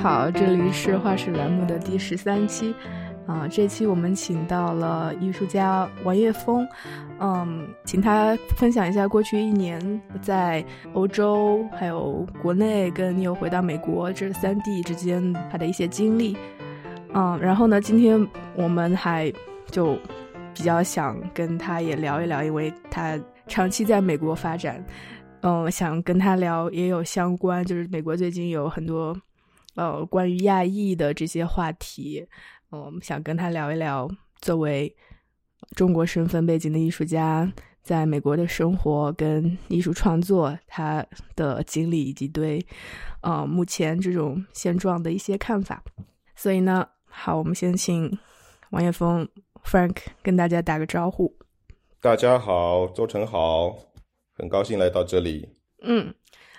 好，这里是画室栏目的第十三期，啊，这期我们请到了艺术家王叶峰，嗯，请他分享一下过去一年在欧洲还有国内跟又回到美国这三地之间他的一些经历，嗯，然后呢，今天我们还就比较想跟他也聊一聊，因为他长期在美国发展。嗯，想跟他聊也有相关，就是美国最近有很多，呃，关于亚裔的这些话题，嗯，我们想跟他聊一聊，作为中国身份背景的艺术家，在美国的生活跟艺术创作，他的经历以及对，呃，目前这种现状的一些看法。所以呢，好，我们先请王叶峰 Frank 跟大家打个招呼。大家好，周成好。很高兴来到这里。嗯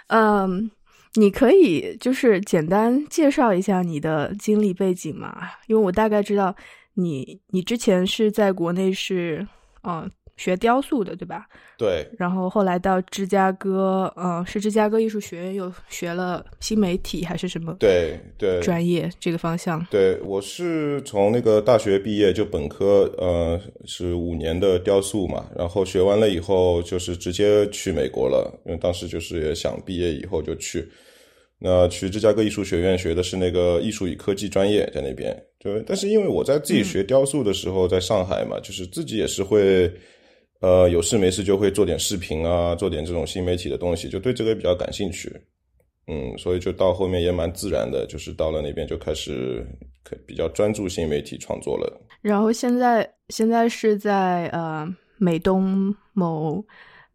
嗯，你可以就是简单介绍一下你的经历背景嘛？因为我大概知道你，你之前是在国内是嗯。学雕塑的对吧？对。然后后来到芝加哥，嗯，是芝加哥艺术学院又学了新媒体还是什么？对对。专业这个方向。对，我是从那个大学毕业就本科，呃，是五年的雕塑嘛，然后学完了以后就是直接去美国了，因为当时就是也想毕业以后就去，那去芝加哥艺术学院学的是那个艺术与科技专业，在那边。对，但是因为我在自己学雕塑的时候在上海嘛，就是自己也是会。呃，有事没事就会做点视频啊，做点这种新媒体的东西，就对这个比较感兴趣。嗯，所以就到后面也蛮自然的，就是到了那边就开始可比较专注新媒体创作了。然后现在现在是在呃美东某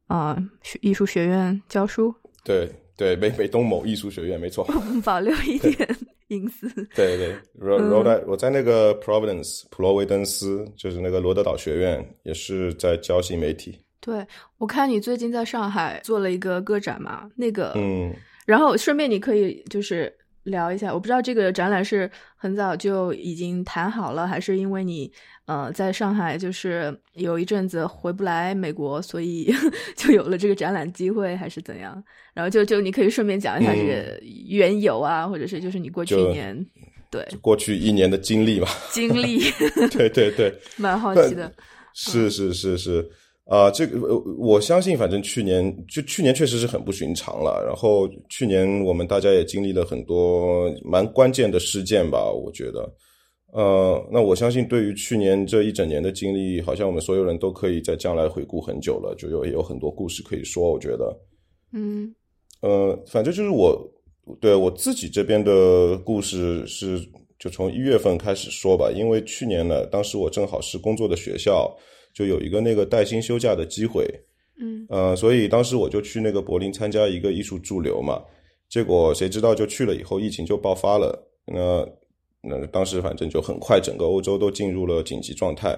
啊艺术学院教书。对对，美美东某艺术学院没错。保留一点。隐私对对，罗罗在我在那个 Providence 普罗维登斯，就是那个罗德岛学院，也是在教新媒体。对，我看你最近在上海做了一个个展嘛，那个嗯，然后顺便你可以就是聊一下，我不知道这个展览是很早就已经谈好了，还是因为你。呃，在上海就是有一阵子回不来美国，所以 就有了这个展览机会，还是怎样？然后就就你可以顺便讲一下这个缘由啊，或者是就是你过去一年对过去一年的经历吧。经历，对对对，蛮好奇的。是是是是啊，这个我相信，反正去年就去年确实是很不寻常了。然后去年我们大家也经历了很多蛮关键的事件吧，我觉得。呃，那我相信，对于去年这一整年的经历，好像我们所有人都可以在将来回顾很久了，就有也有很多故事可以说。我觉得，嗯，呃，反正就是我对我自己这边的故事是，就从一月份开始说吧。因为去年呢，当时我正好是工作的学校，就有一个那个带薪休假的机会，嗯，呃，所以当时我就去那个柏林参加一个艺术驻留嘛。结果谁知道就去了以后，疫情就爆发了。那那当时反正就很快，整个欧洲都进入了紧急状态。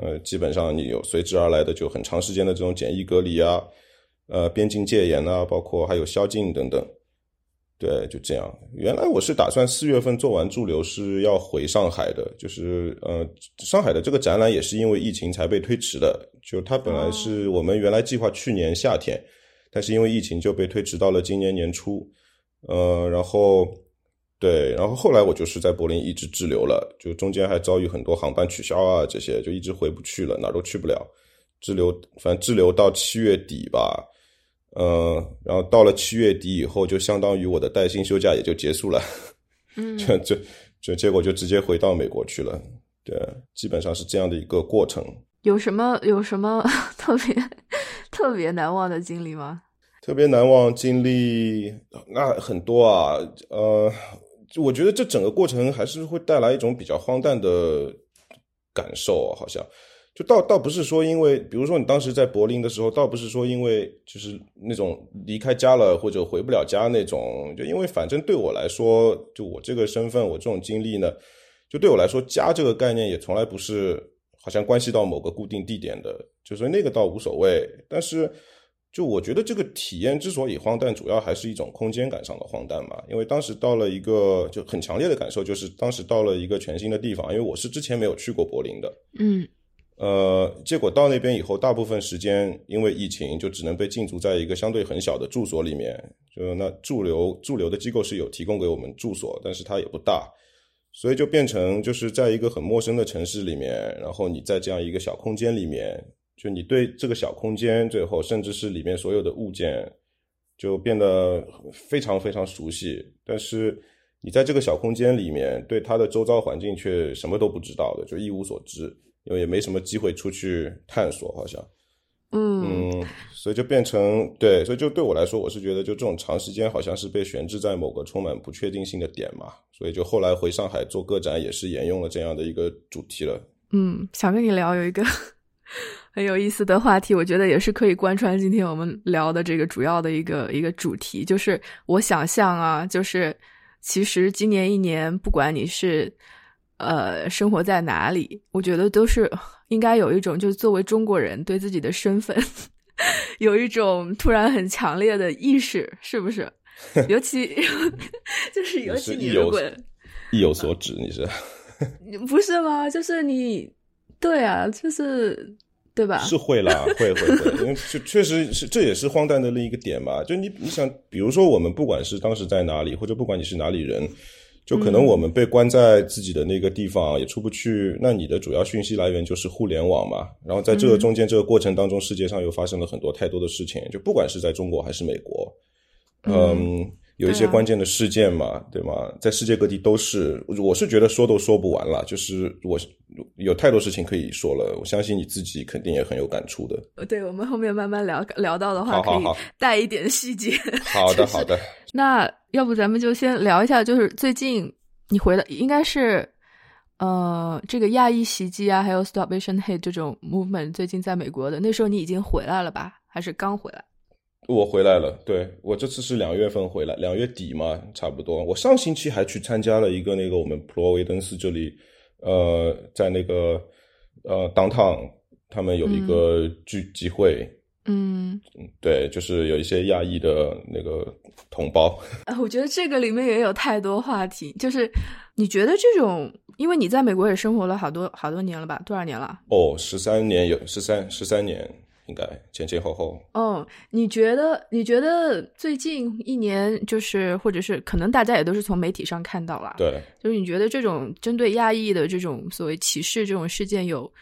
呃，基本上你有随之而来的就很长时间的这种检疫隔离啊，呃，边境戒严啊，包括还有宵禁等等。对，就这样。原来我是打算四月份做完驻留是要回上海的，就是呃，上海的这个展览也是因为疫情才被推迟的。就它本来是我们原来计划去年夏天，但是因为疫情就被推迟到了今年年初。呃，然后。对，然后后来我就是在柏林一直滞留了，就中间还遭遇很多航班取消啊，这些就一直回不去了，哪都去不了，滞留，反正滞留到七月底吧，嗯，然后到了七月底以后，就相当于我的带薪休假也就结束了，嗯，就就就结果就直接回到美国去了，对，基本上是这样的一个过程。有什么有什么 特别特别难忘的经历吗？特别难忘经历那很多啊，呃。我觉得这整个过程还是会带来一种比较荒诞的感受，好像就倒倒不是说因为，比如说你当时在柏林的时候，倒不是说因为就是那种离开家了或者回不了家那种，就因为反正对我来说，就我这个身份，我这种经历呢，就对我来说，家这个概念也从来不是好像关系到某个固定地点的，就是那个倒无所谓，但是。就我觉得这个体验之所以荒诞，主要还是一种空间感上的荒诞嘛。因为当时到了一个就很强烈的感受，就是当时到了一个全新的地方。因为我是之前没有去过柏林的，嗯，呃，结果到那边以后，大部分时间因为疫情，就只能被禁足在一个相对很小的住所里面。就那驻留驻留的机构是有提供给我们住所，但是它也不大，所以就变成就是在一个很陌生的城市里面，然后你在这样一个小空间里面，就你对这个小空间，最后甚至是里面所有的物件，就变得非常非常熟悉，但是你在这个小空间里面，对它的周遭环境却什么都不知道的，就一无所知，因为也没什么机会出去探索，好像。嗯嗯，所以就变成对，所以就对我来说，我是觉得就这种长时间好像是被悬置在某个充满不确定性的点嘛，所以就后来回上海做个展也是沿用了这样的一个主题了。嗯，想跟你聊有一个 很有意思的话题，我觉得也是可以贯穿今天我们聊的这个主要的一个一个主题，就是我想象啊，就是其实今年一年，不管你是呃生活在哪里，我觉得都是。应该有一种，就是作为中国人对自己的身份 有一种突然很强烈的意识，是不是？尤其 就是尤其你如果意有所指，你是不是吗？就是你对啊，就是对吧？是会啦，会会会，因为确确实是这也是荒诞的另一个点嘛。就你你想，比如说我们不管是当时在哪里，或者不管你是哪里人。就可能我们被关在自己的那个地方，也出不去。那你的主要讯息来源就是互联网嘛。然后在这个中间这个过程当中，世界上又发生了很多太多的事情。就不管是在中国还是美国，嗯，有一些关键的事件嘛，对吗？在世界各地都是。我是觉得说都说不完了，就是我有太多事情可以说了。我相信你自己肯定也很有感触的。对我们后面慢慢聊聊到的话，可以带一点细节。好的，好的。那要不咱们就先聊一下，就是最近你回来，应该是呃，这个亚裔袭击啊，还有 Stop Asian Hate 这种 movement 最近在美国的，那时候你已经回来了吧？还是刚回来？我回来了，对我这次是两月份回来，两月底嘛，差不多。我上星期还去参加了一个那个我们普罗维登斯这里，呃，在那个呃 downtown 他们有一个聚集会。嗯，对，就是有一些亚裔的那个同胞。啊，我觉得这个里面也有太多话题。就是你觉得这种，因为你在美国也生活了好多好多年了吧？多少年了？哦，十三年有十三十三年，应该前前后后。嗯，你觉得？你觉得最近一年，就是或者是可能大家也都是从媒体上看到了。对，就是你觉得这种针对亚裔的这种所谓歧视这种事件，有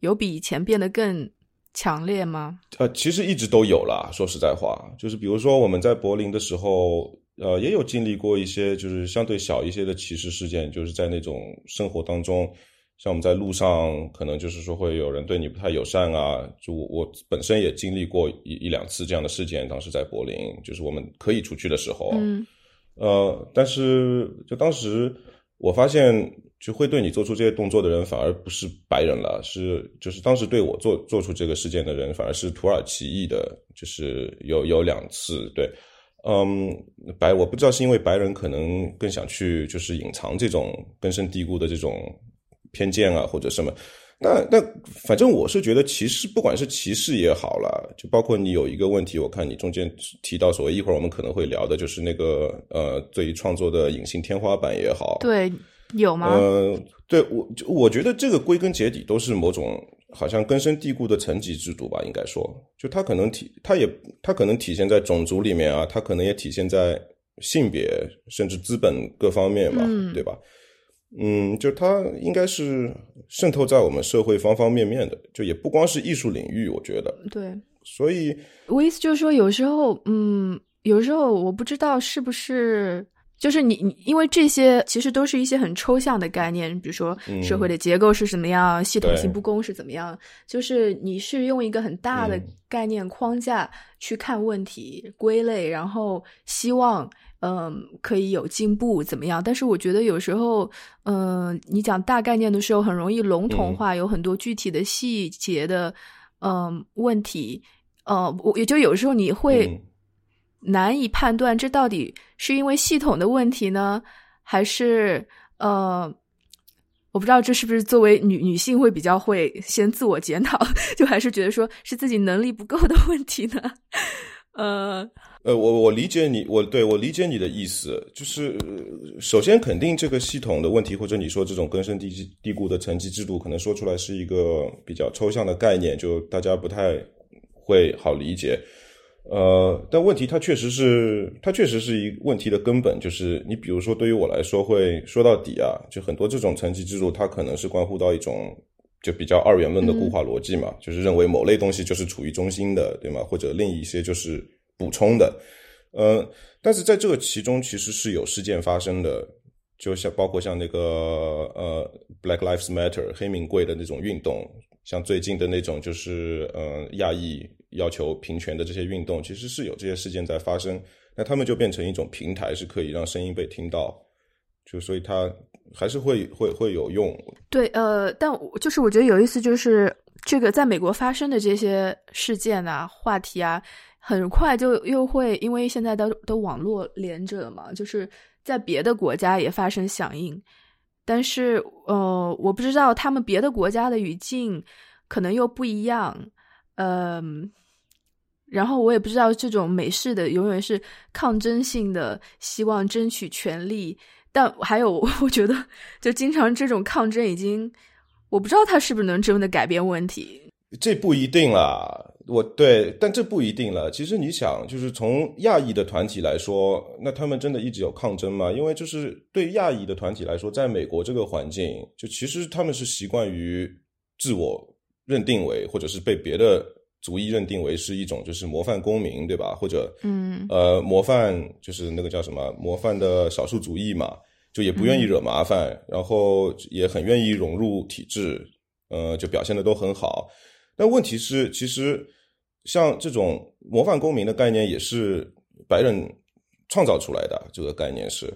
有比以前变得更？强烈吗？呃，其实一直都有啦。说实在话，就是比如说我们在柏林的时候，呃，也有经历过一些就是相对小一些的歧视事件，就是在那种生活当中，像我们在路上，可能就是说会有人对你不太友善啊。就我本身也经历过一一两次这样的事件，当时在柏林，就是我们可以出去的时候，嗯，呃，但是就当时我发现。就会对你做出这些动作的人，反而不是白人了，是就是当时对我做做出这个事件的人，反而是土耳其裔的，就是有有两次，对，嗯，白我不知道是因为白人可能更想去就是隐藏这种根深蒂固的这种偏见啊，或者什么，那那反正我是觉得歧视，不管是歧视也好了，就包括你有一个问题，我看你中间提到所谓一会儿我们可能会聊的，就是那个呃，对于创作的隐性天花板也好，对。有吗？呃，对我，我觉得这个归根结底都是某种好像根深蒂固的层级制度吧。应该说，就它可能体，它也它可能体现在种族里面啊，它可能也体现在性别甚至资本各方面嘛，对吧？嗯，就它应该是渗透在我们社会方方面面的，就也不光是艺术领域，我觉得。对，所以我意思就是说，有时候，嗯，有时候我不知道是不是。就是你你，因为这些其实都是一些很抽象的概念，比如说社会的结构是什么样，系统性不公是怎么样。就是你是用一个很大的概念框架去看问题、归类，然后希望嗯可以有进步怎么样？但是我觉得有时候嗯，你讲大概念的时候很容易笼统化，有很多具体的细节的嗯问题，呃，我也就有时候你会。难以判断这到底是因为系统的问题呢，还是呃，我不知道这是不是作为女女性会比较会先自我检讨，就还是觉得说是自己能力不够的问题呢？呃呃，我我理解你，我对我理解你的意思，就是首先肯定这个系统的问题，或者你说这种根深蒂蒂固的层级制度，可能说出来是一个比较抽象的概念，就大家不太会好理解。呃，但问题它确实是，它确实是一问题的根本，就是你比如说对于我来说，会说到底啊，就很多这种层级制度，它可能是关乎到一种就比较二元论的固化逻辑嘛，就是认为某类东西就是处于中心的，对吗？或者另一些就是补充的，呃，但是在这个其中其实是有事件发生的，就像包括像那个呃 Black Lives Matter 黑名贵的那种运动，像最近的那种就是呃亚裔。要求平权的这些运动，其实是有这些事件在发生，那他们就变成一种平台，是可以让声音被听到，就所以它还是会会会有用。对，呃，但就是我觉得有意思，就是这个在美国发生的这些事件啊、话题啊，很快就又会因为现在都都网络连着了嘛，就是在别的国家也发生响应，但是呃，我不知道他们别的国家的语境可能又不一样，嗯。然后我也不知道这种美式的永远是抗争性的，希望争取权利。但还有，我觉得就经常这种抗争已经，我不知道他是不是能真的改变问题。这不一定啦，我对，但这不一定了。其实你想，就是从亚裔的团体来说，那他们真的一直有抗争吗？因为就是对亚裔的团体来说，在美国这个环境，就其实他们是习惯于自我认定为，或者是被别的。族裔认定为是一种就是模范公民，对吧？或者，嗯，呃，模范就是那个叫什么模范的少数族裔嘛，就也不愿意惹麻烦，然后也很愿意融入体制，呃，就表现的都很好。但问题是，其实像这种模范公民的概念也是白人创造出来的，这个概念是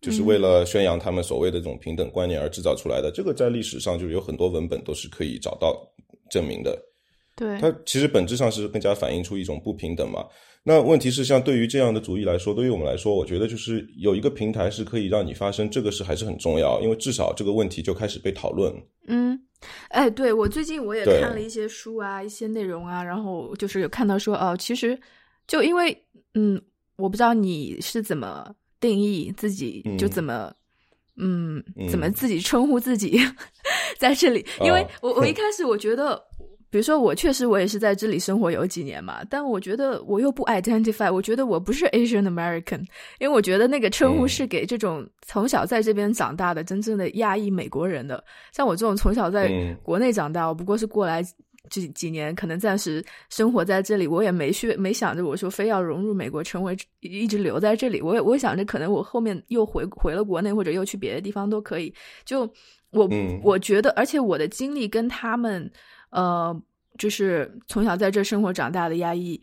就是为了宣扬他们所谓的这种平等观念而制造出来的。这个在历史上就是有很多文本都是可以找到证明的。对，它其实本质上是更加反映出一种不平等嘛。那问题是，像对于这样的主义来说，对于我们来说，我觉得就是有一个平台是可以让你发声，这个是还是很重要，因为至少这个问题就开始被讨论。嗯，哎，对我最近我也看了一些书啊，一些内容啊，然后就是有看到说，哦，其实就因为，嗯，我不知道你是怎么定义自己，就怎么，嗯，怎么自己称呼自己 在这里，因为我我一 开始我觉得。比如说，我确实我也是在这里生活有几年嘛，但我觉得我又不 identify，我觉得我不是 Asian American，因为我觉得那个称呼是给这种从小在这边长大的真正的亚裔美国人的。像我这种从小在国内长大，我不过是过来这几年，可能暂时生活在这里，我也没去没想着我说非要融入美国，成为一直留在这里。我也我想着可能我后面又回回了国内，或者又去别的地方都可以。就我我觉得，而且我的经历跟他们。呃，就是从小在这生活长大的压抑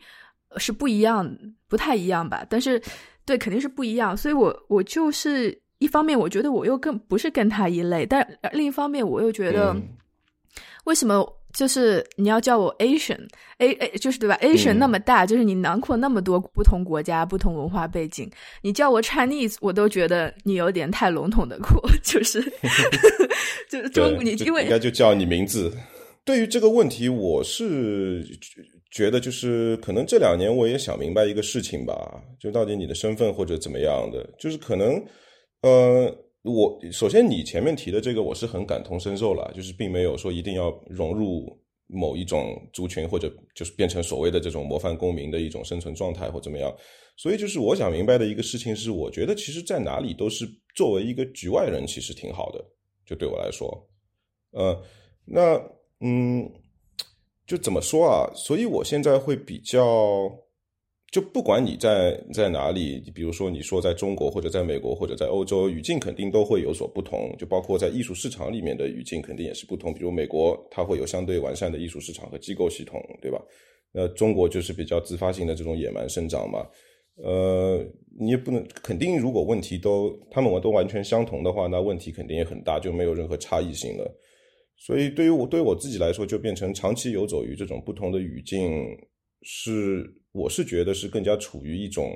是不一样，不太一样吧？但是，对，肯定是不一样。所以，我我就是一方面，我觉得我又更不是跟他一类，但另一方面，我又觉得，为什么就是你要叫我 Asian，A A 就是对吧？Asian 那么大，就是你囊括那么多不同国家、不同文化背景，你叫我 Chinese，我都觉得你有点太笼统的过，就是 就是中你因为应该就叫你名字。对于这个问题，我是觉得就是可能这两年我也想明白一个事情吧，就到底你的身份或者怎么样的，就是可能，呃，我首先你前面提的这个我是很感同身受了，就是并没有说一定要融入某一种族群或者就是变成所谓的这种模范公民的一种生存状态或怎么样，所以就是我想明白的一个事情是，我觉得其实在哪里都是作为一个局外人其实挺好的，就对我来说，呃，那。嗯，就怎么说啊？所以我现在会比较，就不管你在在哪里，比如说你说在中国或者在美国或者在欧洲，语境肯定都会有所不同。就包括在艺术市场里面的语境肯定也是不同。比如美国它会有相对完善的艺术市场和机构系统，对吧？那中国就是比较自发性的这种野蛮生长嘛。呃，你也不能肯定，如果问题都他们都完全相同的话，那问题肯定也很大，就没有任何差异性了。所以，对于我对于我自己来说，就变成长期游走于这种不同的语境，是我是觉得是更加处于一种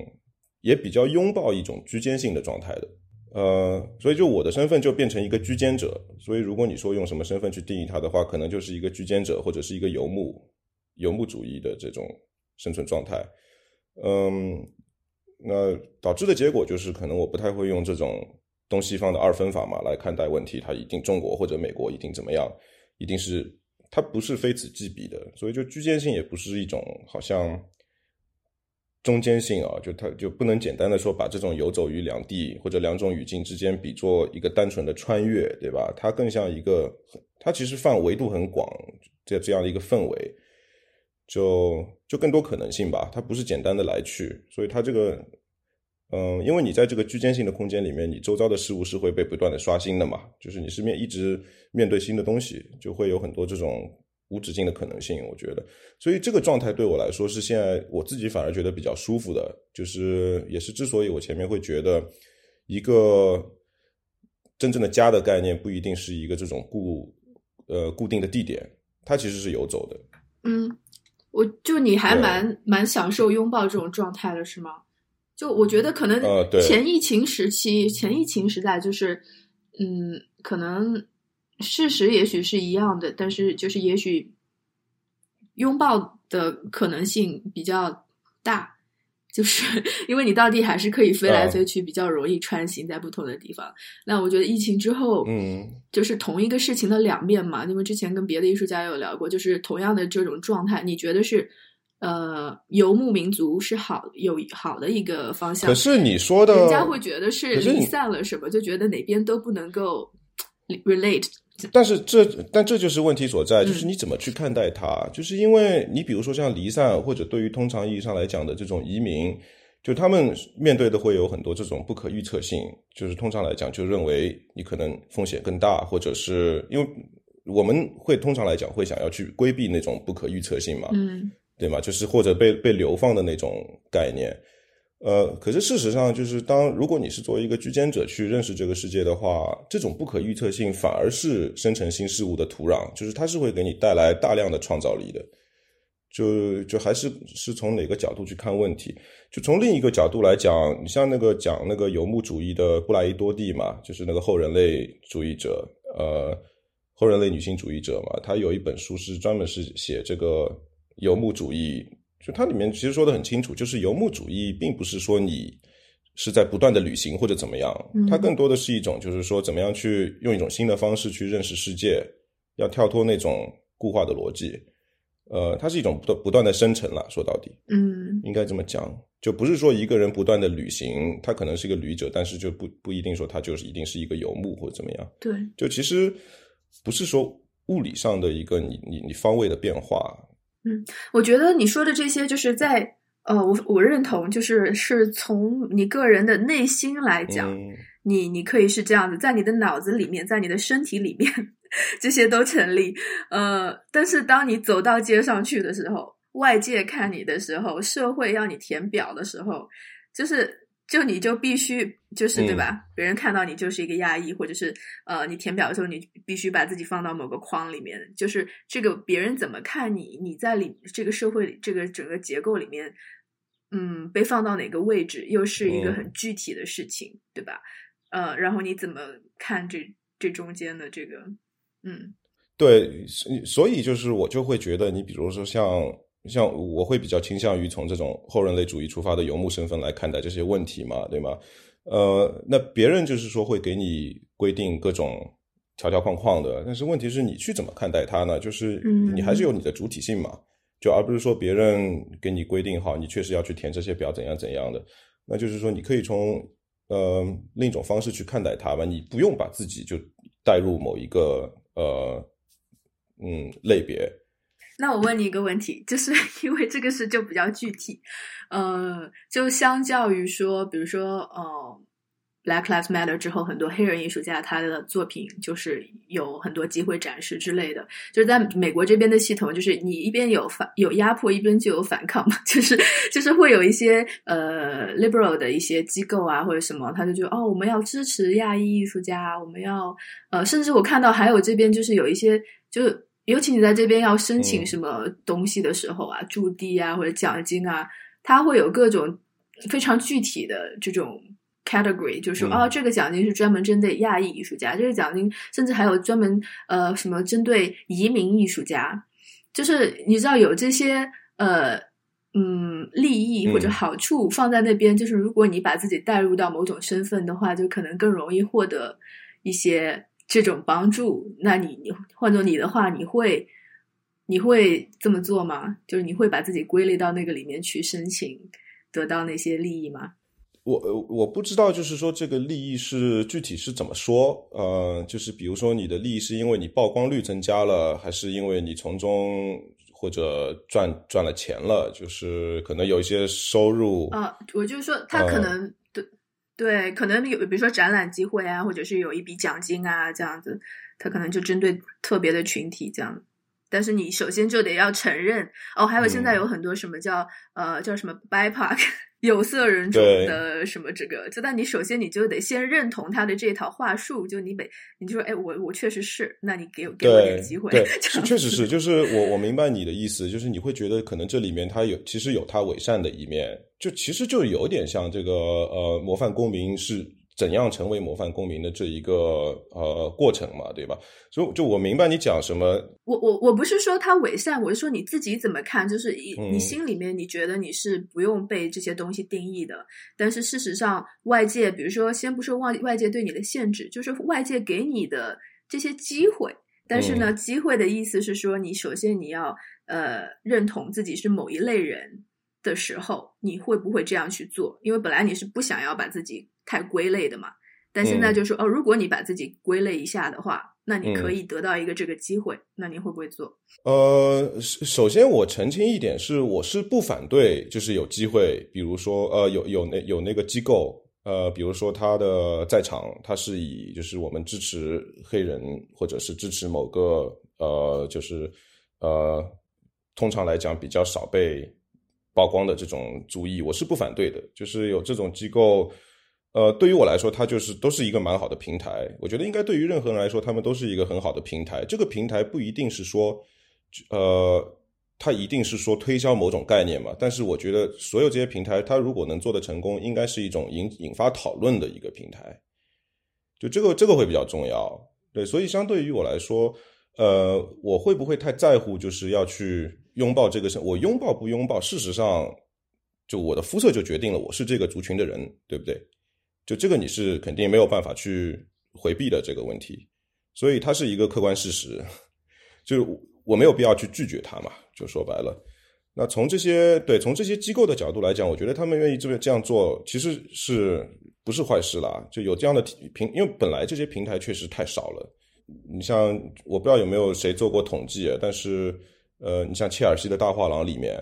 也比较拥抱一种居间性的状态的。呃，所以就我的身份就变成一个居间者。所以，如果你说用什么身份去定义它的话，可能就是一个居间者或者是一个游牧游牧主义的这种生存状态。嗯，那导致的结果就是，可能我不太会用这种。东西方的二分法嘛，来看待问题，它一定中国或者美国一定怎么样，一定是它不是非此即彼的，所以就居间性也不是一种好像中间性啊，就它就不能简单的说把这种游走于两地或者两种语境之间比作一个单纯的穿越，对吧？它更像一个，它其实范维度很广，这这样的一个氛围，就就更多可能性吧。它不是简单的来去，所以它这个，嗯，因为你在这个居间性的空间里面，你周遭的事物是会被不断的刷新的嘛，就是你是面一直面对新的东西，就会有很多这种。无止境的可能性，我觉得，所以这个状态对我来说是现在我自己反而觉得比较舒服的，就是也是之所以我前面会觉得一个真正的家的概念不一定是一个这种固呃固定的地点，它其实是游走的。嗯，我就你还蛮蛮享受拥抱这种状态的是吗？就我觉得可能前疫情时期，前疫情时代就是嗯，可能。事实也许是一样的，但是就是也许拥抱的可能性比较大，就是因为你到底还是可以飞来飞去，比较容易穿行在不同的地方。那我觉得疫情之后，嗯，就是同一个事情的两面嘛。因为之前跟别的艺术家有聊过，就是同样的这种状态，你觉得是呃游牧民族是好有好的一个方向？可是你说的，人家会觉得是离散了什么，就觉得哪边都不能够 relate。但是这，但这就是问题所在，就是你怎么去看待它？就是因为你比如说像离散，或者对于通常意义上来讲的这种移民，就他们面对的会有很多这种不可预测性。就是通常来讲，就认为你可能风险更大，或者是因为我们会通常来讲会想要去规避那种不可预测性嘛，嗯，对吗？就是或者被被流放的那种概念。呃，可是事实上，就是当如果你是作为一个居间者去认识这个世界的话，这种不可预测性反而是生成新事物的土壤，就是它是会给你带来大量的创造力的。就就还是是从哪个角度去看问题？就从另一个角度来讲，你像那个讲那个游牧主义的布莱伊多蒂嘛，就是那个后人类主义者，呃，后人类女性主义者嘛，他有一本书是专门是写这个游牧主义。就它里面其实说的很清楚，就是游牧主义并不是说你是在不断的旅行或者怎么样，它更多的是一种就是说怎么样去用一种新的方式去认识世界，要跳脱那种固化的逻辑，呃，它是一种不断不断的生成了。说到底，嗯，应该这么讲，就不是说一个人不断的旅行，他可能是一个旅者，但是就不不一定说他就是一定是一个游牧或者怎么样。对，就其实不是说物理上的一个你你你方位的变化。嗯，我觉得你说的这些，就是在呃，我我认同，就是是从你个人的内心来讲，你你可以是这样子，在你的脑子里面，在你的身体里面，这些都成立。呃，但是当你走到街上去的时候，外界看你的时候，社会要你填表的时候，就是。就你就必须就是对吧？别人看到你就是一个压抑，或者是呃，你填表的时候你必须把自己放到某个框里面。就是这个别人怎么看你，你在里这个社会里这个整个结构里面，嗯，被放到哪个位置，又是一个很具体的事情，对吧？呃，然后你怎么看这这中间的这个，嗯，对，所以就是我就会觉得，你比如说像。像我会比较倾向于从这种后人类主义出发的游牧身份来看待这些问题嘛，对吗？呃，那别人就是说会给你规定各种条条框框的，但是问题是你去怎么看待它呢？就是你还是有你的主体性嘛，就而不是说别人给你规定好，你确实要去填这些表怎样怎样的。那就是说你可以从呃另一种方式去看待它吧，你不用把自己就带入某一个呃嗯类别。那我问你一个问题，就是 因为这个事就比较具体，呃，就相较于说，比如说，呃，Black Lives Matter 之后，很多黑人艺术家他的作品就是有很多机会展示之类的。就是在美国这边的系统，就是你一边有反有压迫，一边就有反抗嘛，就是就是会有一些呃 liberal 的一些机构啊或者什么，他就觉得哦，我们要支持亚裔艺术家，我们要呃，甚至我看到还有这边就是有一些就。尤其你在这边要申请什么东西的时候啊，驻地啊或者奖金啊，它会有各种非常具体的这种 category，就是说，哦，这个奖金是专门针对亚裔艺术家，这个奖金甚至还有专门呃什么针对移民艺术家，就是你知道有这些呃嗯利益或者好处放在那边，就是如果你把自己带入到某种身份的话，就可能更容易获得一些。这种帮助，那你你换做你的话，你会你会这么做吗？就是你会把自己归类到那个里面去申请得到那些利益吗？我我不知道，就是说这个利益是具体是怎么说？呃，就是比如说你的利益是因为你曝光率增加了，还是因为你从中或者赚赚了钱了？就是可能有一些收入啊，我就是说他可能对对，可能有比如说展览机会啊，或者是有一笔奖金啊这样子，他可能就针对特别的群体这样。但是你首先就得要承认哦，还有现在有很多什么叫呃叫什么 BIPOC。有色人种的什么这个，就但你首先你就得先认同他的这套话术，就你得你就说，哎，我我确实是，那你给给我点机会，对，确实是，就是我我明白你的意思，就是你会觉得可能这里面他有其实有他伪善的一面，就其实就有点像这个呃模范公民是。怎样成为模范公民的这一个呃过程嘛，对吧？所以就我明白你讲什么。我我我不是说他伪善，我是说你自己怎么看？就是你你心里面你觉得你是不用被这些东西定义的，但是事实上外界，比如说先不说外外界对你的限制，就是外界给你的这些机会。但是呢，机会的意思是说，你首先你要呃认同自己是某一类人的时候，你会不会这样去做？因为本来你是不想要把自己。太归类的嘛，但现在就说哦，如果你把自己归类一下的话，那你可以得到一个这个机会，那你会不会做？呃，首先我澄清一点是，我是不反对，就是有机会，比如说呃，有有那有那个机构，呃，比如说他的在场，他是以就是我们支持黑人或者是支持某个呃，就是呃，通常来讲比较少被曝光的这种主意，我是不反对的，就是有这种机构。呃，对于我来说，它就是都是一个蛮好的平台。我觉得应该对于任何人来说，他们都是一个很好的平台。这个平台不一定是说，呃，它一定是说推销某种概念嘛。但是我觉得所有这些平台，它如果能做得成功，应该是一种引引发讨论的一个平台。就这个这个会比较重要。对，所以相对于我来说，呃，我会不会太在乎就是要去拥抱这个我拥抱不拥抱，事实上，就我的肤色就决定了我是这个族群的人，对不对？就这个你是肯定没有办法去回避的这个问题，所以它是一个客观事实，就我没有必要去拒绝它嘛。就说白了，那从这些对从这些机构的角度来讲，我觉得他们愿意这边这样做，其实是不是坏事啦？就有这样的平，因为本来这些平台确实太少了。你像我不知道有没有谁做过统计，但是呃，你像切尔西的大画廊里面，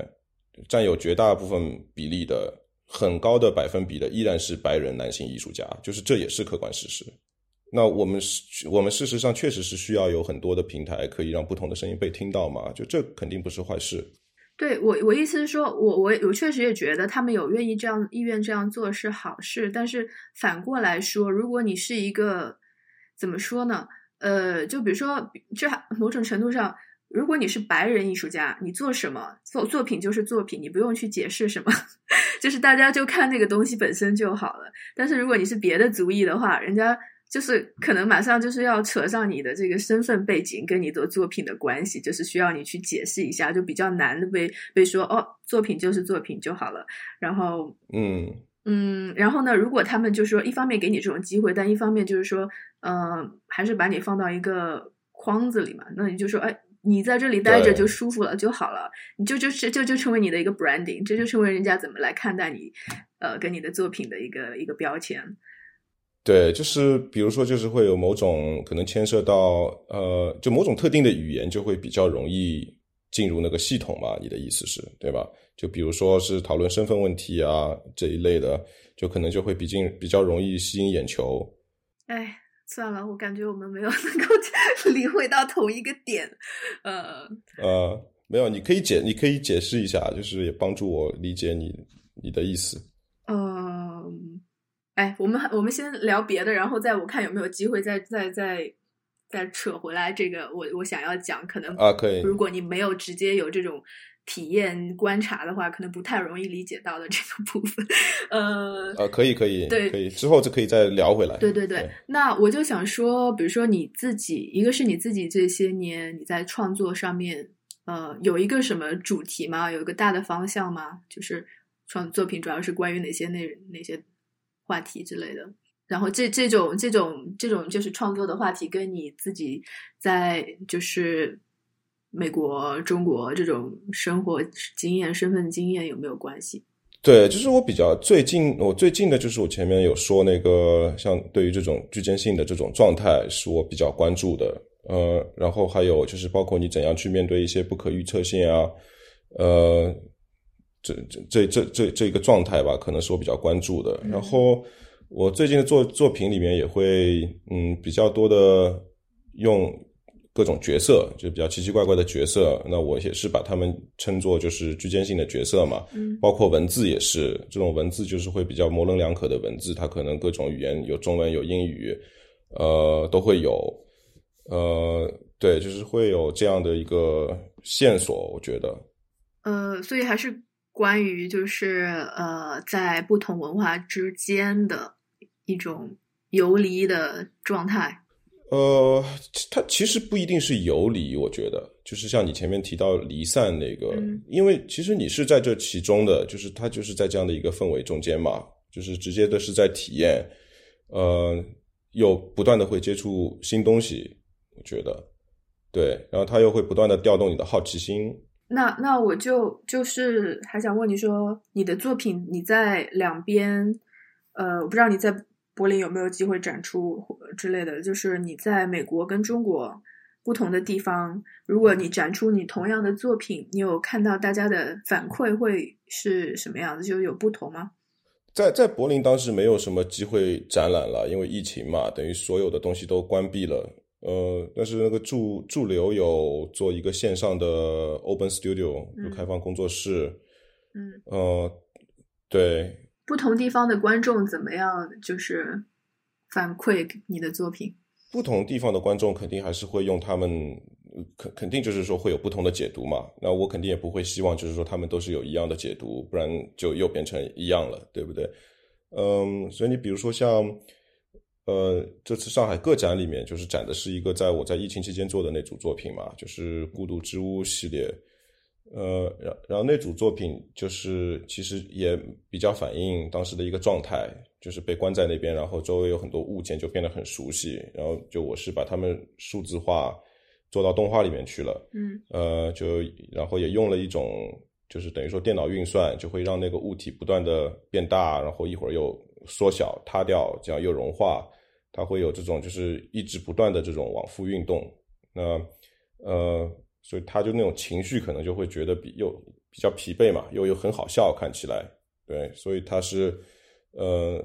占有绝大部分比例的。很高的百分比的依然是白人男性艺术家，就是这也是客观事实。那我们是，我们事实上确实是需要有很多的平台，可以让不同的声音被听到嘛？就这肯定不是坏事。对我，我意思是说，我我我确实也觉得他们有愿意这样意愿这样做是好事。但是反过来说，如果你是一个怎么说呢？呃，就比如说，这某种程度上。如果你是白人艺术家，你做什么作作品就是作品，你不用去解释什么，就是大家就看那个东西本身就好了。但是如果你是别的族裔的话，人家就是可能马上就是要扯上你的这个身份背景跟你的作品的关系，就是需要你去解释一下，就比较难的被被说哦，作品就是作品就好了。然后嗯嗯，然后呢，如果他们就说一方面给你这种机会，但一方面就是说，嗯，还是把你放到一个框子里嘛，那你就说哎。你在这里待着就舒服了就好了，你就就是就就成为你的一个 branding，这就成为人家怎么来看待你，呃，跟你的作品的一个一个标签。对，就是比如说，就是会有某种可能牵涉到呃，就某种特定的语言就会比较容易进入那个系统嘛？你的意思是对吧？就比如说是讨论身份问题啊这一类的，就可能就会比较比较容易吸引眼球。哎。算了，我感觉我们没有 能够理会到同一个点，呃呃，没有，你可以解，你可以解释一下，就是也帮助我理解你你的意思。嗯，哎，我们我们先聊别的，然后再我看有没有机会再再再再扯回来这个我我想要讲，可能啊可以，如果你没有直接有这种。体验观察的话，可能不太容易理解到的这个部分，呃，呃，可以，可以，对，可以，之后就可以再聊回来。对，对，对。那我就想说，比如说你自己，一个是你自己这些年你在创作上面，呃，有一个什么主题吗？有一个大的方向吗？就是创作品主要是关于哪些内哪些话题之类的？然后这这种这种这种就是创作的话题，跟你自己在就是。美国、中国这种生活经验、身份经验有没有关系？对，就是我比较最近，我最近的就是我前面有说那个，像对于这种聚间性的这种状态，是我比较关注的。呃，然后还有就是包括你怎样去面对一些不可预测性啊，呃，这这这这这这个状态吧，可能是我比较关注的。然后我最近的作作品里面也会，嗯，比较多的用。各种角色就比较奇奇怪怪的角色，那我也是把他们称作就是居间性的角色嘛。嗯，包括文字也是，这种文字就是会比较模棱两可的文字，它可能各种语言有中文有英语，呃，都会有。呃，对，就是会有这样的一个线索，我觉得。呃，所以还是关于就是呃，在不同文化之间的一种游离的状态。呃，它其实不一定是游离，我觉得就是像你前面提到离散那个，因为其实你是在这其中的，就是它就是在这样的一个氛围中间嘛，就是直接的是在体验，呃，又不断的会接触新东西，我觉得，对，然后它又会不断的调动你的好奇心。那那我就就是还想问你说，你的作品你在两边，呃，我不知道你在。柏林有没有机会展出之类的？就是你在美国跟中国不同的地方，如果你展出你同样的作品，你有看到大家的反馈会是什么样子？就有不同吗？在在柏林当时没有什么机会展览了，因为疫情嘛，等于所有的东西都关闭了。呃，但是那个驻驻留有做一个线上的 Open Studio，就开放工作室。嗯，呃，对。不同地方的观众怎么样？就是反馈你的作品。不同地方的观众肯定还是会用他们，肯肯定就是说会有不同的解读嘛。那我肯定也不会希望就是说他们都是有一样的解读，不然就又变成一样了，对不对？嗯，所以你比如说像，呃，这次上海个展里面就是展的是一个在我在疫情期间做的那组作品嘛，就是《孤独之屋》系列。呃，然然后那组作品就是其实也比较反映当时的一个状态，就是被关在那边，然后周围有很多物件就变得很熟悉，然后就我是把它们数字化做到动画里面去了，嗯，呃，就然后也用了一种就是等于说电脑运算，就会让那个物体不断的变大，然后一会儿又缩小塌掉，这样又融化，它会有这种就是一直不断的这种往复运动，那呃。所以他就那种情绪可能就会觉得比又比较疲惫嘛，又又很好笑看起来，对，所以他是，呃，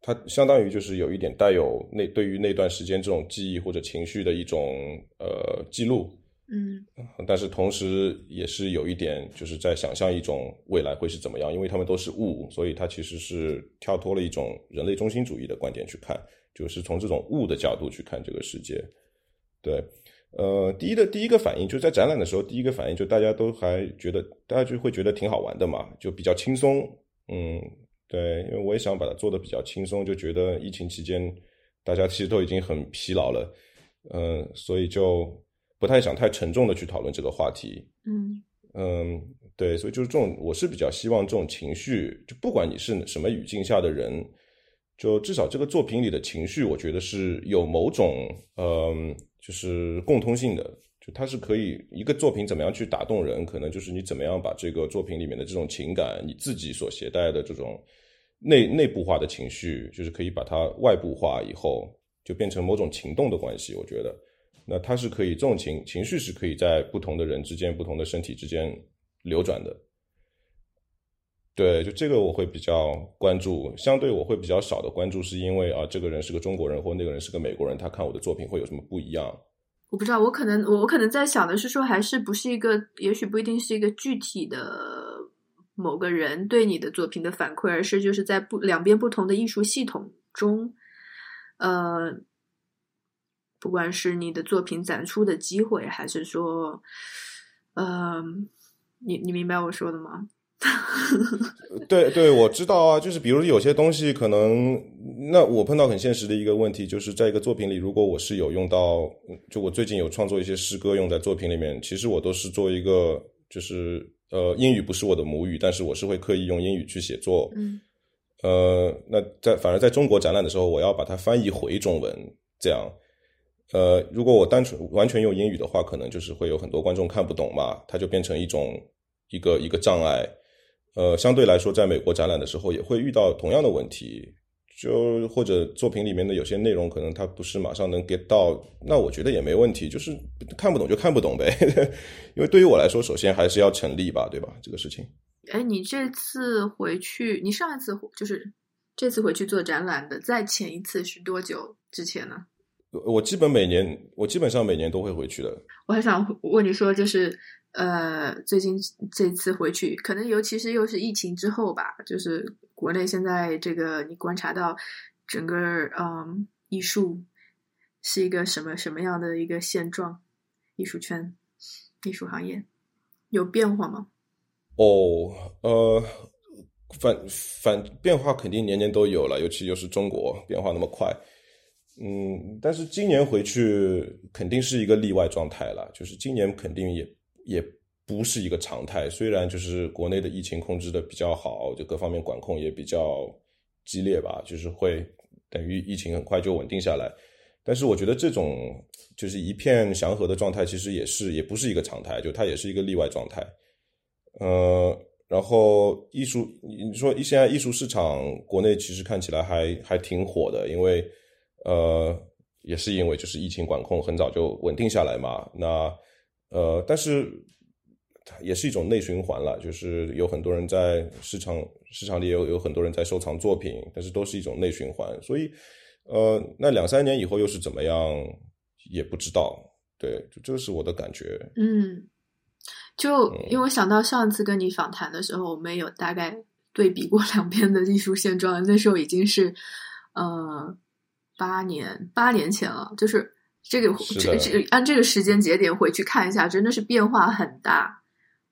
他相当于就是有一点带有那对于那段时间这种记忆或者情绪的一种呃记录，嗯，但是同时也是有一点就是在想象一种未来会是怎么样，因为他们都是物，所以他其实是跳脱了一种人类中心主义的观点去看，就是从这种物的角度去看这个世界，对。呃，第一的第一个反应就在展览的时候，第一个反应就大家都还觉得，大家就会觉得挺好玩的嘛，就比较轻松。嗯，对，因为我也想把它做的比较轻松，就觉得疫情期间大家其实都已经很疲劳了，嗯，所以就不太想太沉重的去讨论这个话题。嗯嗯，对，所以就是这种，我是比较希望这种情绪，就不管你是什么语境下的人，就至少这个作品里的情绪，我觉得是有某种嗯。就是共通性的，就它是可以一个作品怎么样去打动人，可能就是你怎么样把这个作品里面的这种情感，你自己所携带的这种内内部化的情绪，就是可以把它外部化以后，就变成某种情动的关系。我觉得，那它是可以这种情情绪是可以在不同的人之间、不同的身体之间流转的。对，就这个我会比较关注，相对我会比较少的关注，是因为啊，这个人是个中国人，或那个人是个美国人，他看我的作品会有什么不一样？我不知道，我可能我我可能在想的是说，还是不是一个，也许不一定是一个具体的某个人对你的作品的反馈，而是就是在不两边不同的艺术系统中，呃，不管是你的作品展出的机会，还是说，呃，你你明白我说的吗？对对，我知道啊，就是比如有些东西可能，那我碰到很现实的一个问题，就是在一个作品里，如果我是有用到，就我最近有创作一些诗歌用在作品里面，其实我都是做一个，就是呃，英语不是我的母语，但是我是会刻意用英语去写作，嗯，呃，那在反而在中国展览的时候，我要把它翻译回中文，这样，呃，如果我单纯完全用英语的话，可能就是会有很多观众看不懂嘛，它就变成一种一个一个障碍。呃，相对来说，在美国展览的时候也会遇到同样的问题，就或者作品里面的有些内容可能它不是马上能 get 到，那我觉得也没问题，就是看不懂就看不懂呗。因为对于我来说，首先还是要成立吧，对吧？这个事情。哎，你这次回去，你上一次就是这次回去做展览的，在前一次是多久之前呢？我基本每年，我基本上每年都会回去的。我还想问你说，就是呃，最近这次回去，可能尤其是又是疫情之后吧，就是国内现在这个你观察到整个嗯艺术是一个什么什么样的一个现状？艺术圈、艺术行业有变化吗？哦，呃，反反变化肯定年年都有了，尤其又是中国变化那么快。嗯，但是今年回去肯定是一个例外状态了，就是今年肯定也也不是一个常态。虽然就是国内的疫情控制的比较好，就各方面管控也比较激烈吧，就是会等于疫情很快就稳定下来。但是我觉得这种就是一片祥和的状态，其实也是也不是一个常态，就它也是一个例外状态。呃，然后艺术，你说现在艺术市场国内其实看起来还还挺火的，因为。呃，也是因为就是疫情管控很早就稳定下来嘛，那呃，但是也是一种内循环了，就是有很多人在市场市场里有有很多人在收藏作品，但是都是一种内循环，所以呃，那两三年以后又是怎么样也不知道，对，就这是我的感觉。嗯，就因为我想到上次跟你访谈的时候，我们有大概对比过两边的艺术现状，那时候已经是呃。八年，八年前了，就是这个这这按这个时间节点回去看一下，真的是变化很大，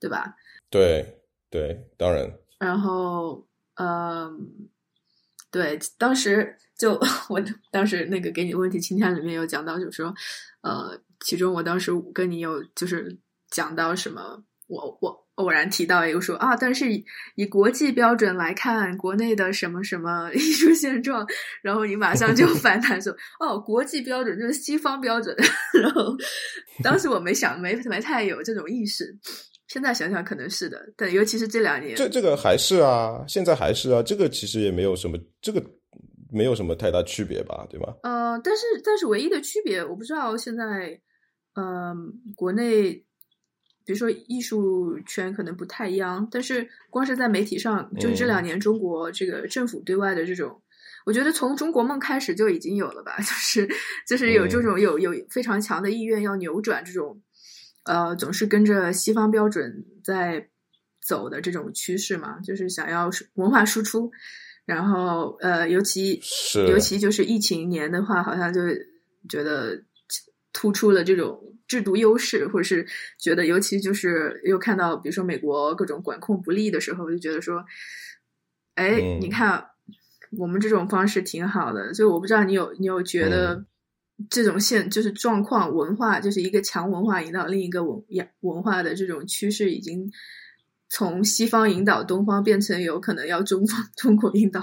对吧？对对，当然。然后，嗯，对，当时就我当时那个给你问题清单里面有讲到，就是说，呃，其中我当时跟你有就是讲到什么，我我。偶然提到一个说啊，但是以以国际标准来看，国内的什么什么艺术现状，然后你马上就 反弹说，哦，国际标准就是西方标准。然后当时我没想，没没太有这种意识，现在想想可能是的。但尤其是这两年，这这个还是啊，现在还是啊，这个其实也没有什么，这个没有什么太大区别吧，对吧？呃，但是但是唯一的区别，我不知道现在，嗯，国内。比如说艺术圈可能不太一样，但是光是在媒体上，就是这两年中国这个政府对外的这种，我觉得从中国梦开始就已经有了吧，就是就是有这种有有非常强的意愿要扭转这种，呃，总是跟着西方标准在走的这种趋势嘛，就是想要文化输出，然后呃，尤其尤其就是疫情年的话，好像就觉得突出了这种。制度优势，或者是觉得，尤其就是又看到，比如说美国各种管控不利的时候，我就觉得说，哎，你看我们这种方式挺好的。就我不知道你有你有觉得这种现就是状况文化，就是一个强文化引导另一个文文化的这种趋势，已经从西方引导东方变成有可能要中方 中国引导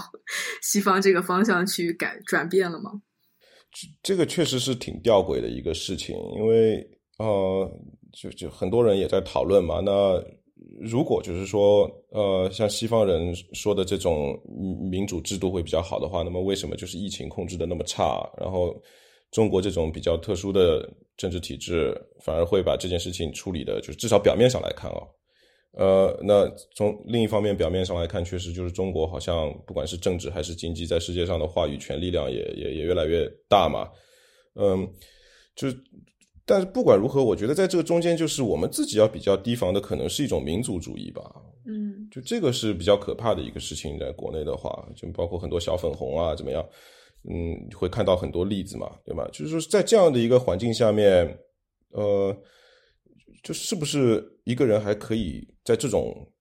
西方这个方向去改转变了吗？这个确实是挺吊诡的一个事情，因为呃，就就很多人也在讨论嘛。那如果就是说，呃，像西方人说的这种民主制度会比较好的话，那么为什么就是疫情控制的那么差？然后中国这种比较特殊的政治体制，反而会把这件事情处理的，就是至少表面上来看啊。呃，那从另一方面表面上来看，确实就是中国好像不管是政治还是经济，在世界上的话语权力量也也也越来越大嘛。嗯，就是，但是不管如何，我觉得在这个中间，就是我们自己要比较提防的，可能是一种民族主义吧。嗯，就这个是比较可怕的一个事情，在国内的话，就包括很多小粉红啊，怎么样？嗯，会看到很多例子嘛，对吧？就是说，在这样的一个环境下面，呃。就是不是一个人还可以在这种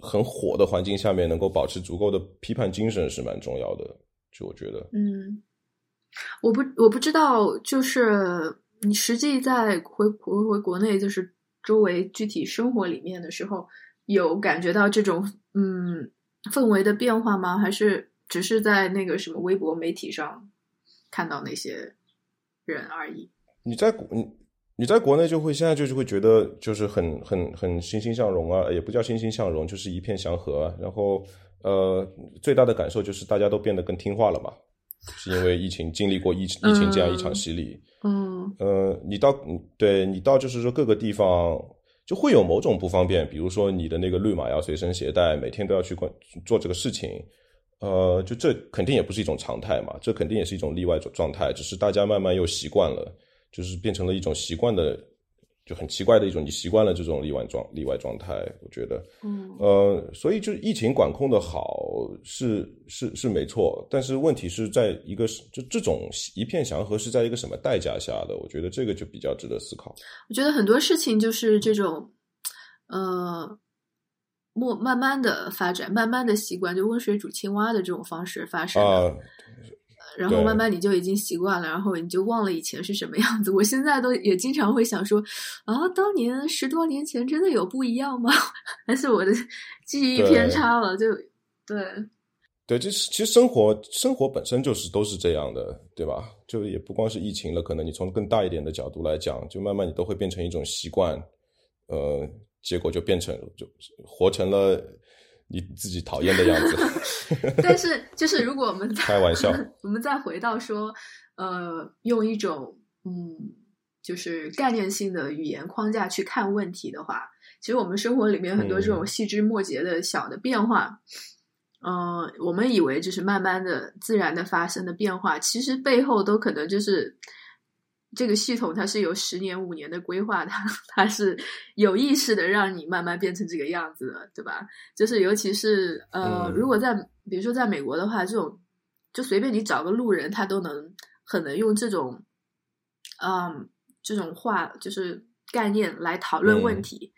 很火的环境下面能够保持足够的批判精神是蛮重要的，就我觉得。嗯，我不我不知道，就是你实际在回回回国内，就是周围具体生活里面的时候，有感觉到这种嗯氛围的变化吗？还是只是在那个什么微博媒体上看到那些人而已？你在国你。你在国内就会现在就是会觉得就是很很很欣欣向荣啊，也不叫欣欣向荣，就是一片祥和。啊。然后呃，最大的感受就是大家都变得更听话了嘛，是因为疫情经历过疫疫情这样一场洗礼。嗯，呃，你到对你到就是说各个地方就会有某种不方便，比如说你的那个绿码要随身携带，每天都要去关做这个事情。呃，就这肯定也不是一种常态嘛，这肯定也是一种例外状态，只是大家慢慢又习惯了。就是变成了一种习惯的，就很奇怪的一种，你习惯了这种例外状例外状态，我觉得，嗯，呃，所以就疫情管控的好是是是没错，但是问题是在一个就这种一片祥和是在一个什么代价下的？我觉得这个就比较值得思考。我觉得很多事情就是这种，呃，慢慢慢的发展，慢慢的习惯，就温水煮青蛙的这种方式发生啊。然后慢慢你就已经习惯了，然后你就忘了以前是什么样子。我现在都也经常会想说，啊，当年十多年前真的有不一样吗？还是我的记忆偏差了？就对，对，就是其实生活生活本身就是都是这样的，对吧？就也不光是疫情了，可能你从更大一点的角度来讲，就慢慢你都会变成一种习惯，呃，结果就变成就活成了。你自己讨厌的样子，但是就是如果我们开玩笑，我们再回到说，呃，用一种嗯，就是概念性的语言框架去看问题的话，其实我们生活里面很多这种细枝末节的小的变化，嗯，我们以为就是慢慢的、自然的发生的变化，其实背后都可能就是。这个系统它是有十年五年的规划，的 它是有意识的让你慢慢变成这个样子的，对吧？就是尤其是呃，如果在比如说在美国的话，这种就随便你找个路人，他都能很能用这种嗯这种话就是概念来讨论问题，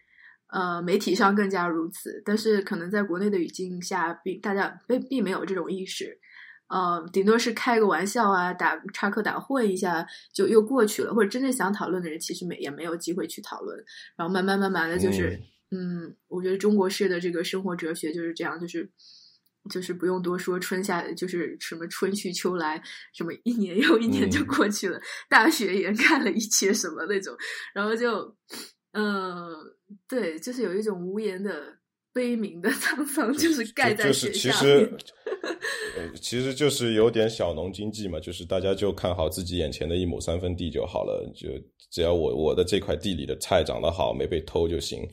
呃，媒体上更加如此，但是可能在国内的语境下，并大家并并没有这种意识。呃，顶多是开个玩笑啊，打插科打诨一下就又过去了，或者真正想讨论的人其实没也没有机会去讨论，然后慢慢慢慢的就是，嗯，我觉得中国式的这个生活哲学就是这样，就是就是不用多说，春夏就是什么春去秋来，什么一年又一年就过去了，大雪掩盖了一切什么那种，然后就，嗯，对，就是有一种无言的。悲鸣的 沧桑就是盖在雪下面，其实 其实就是有点小农经济嘛，就是大家就看好自己眼前的一亩三分地就好了，就只要我我的这块地里的菜长得好，没被偷就行。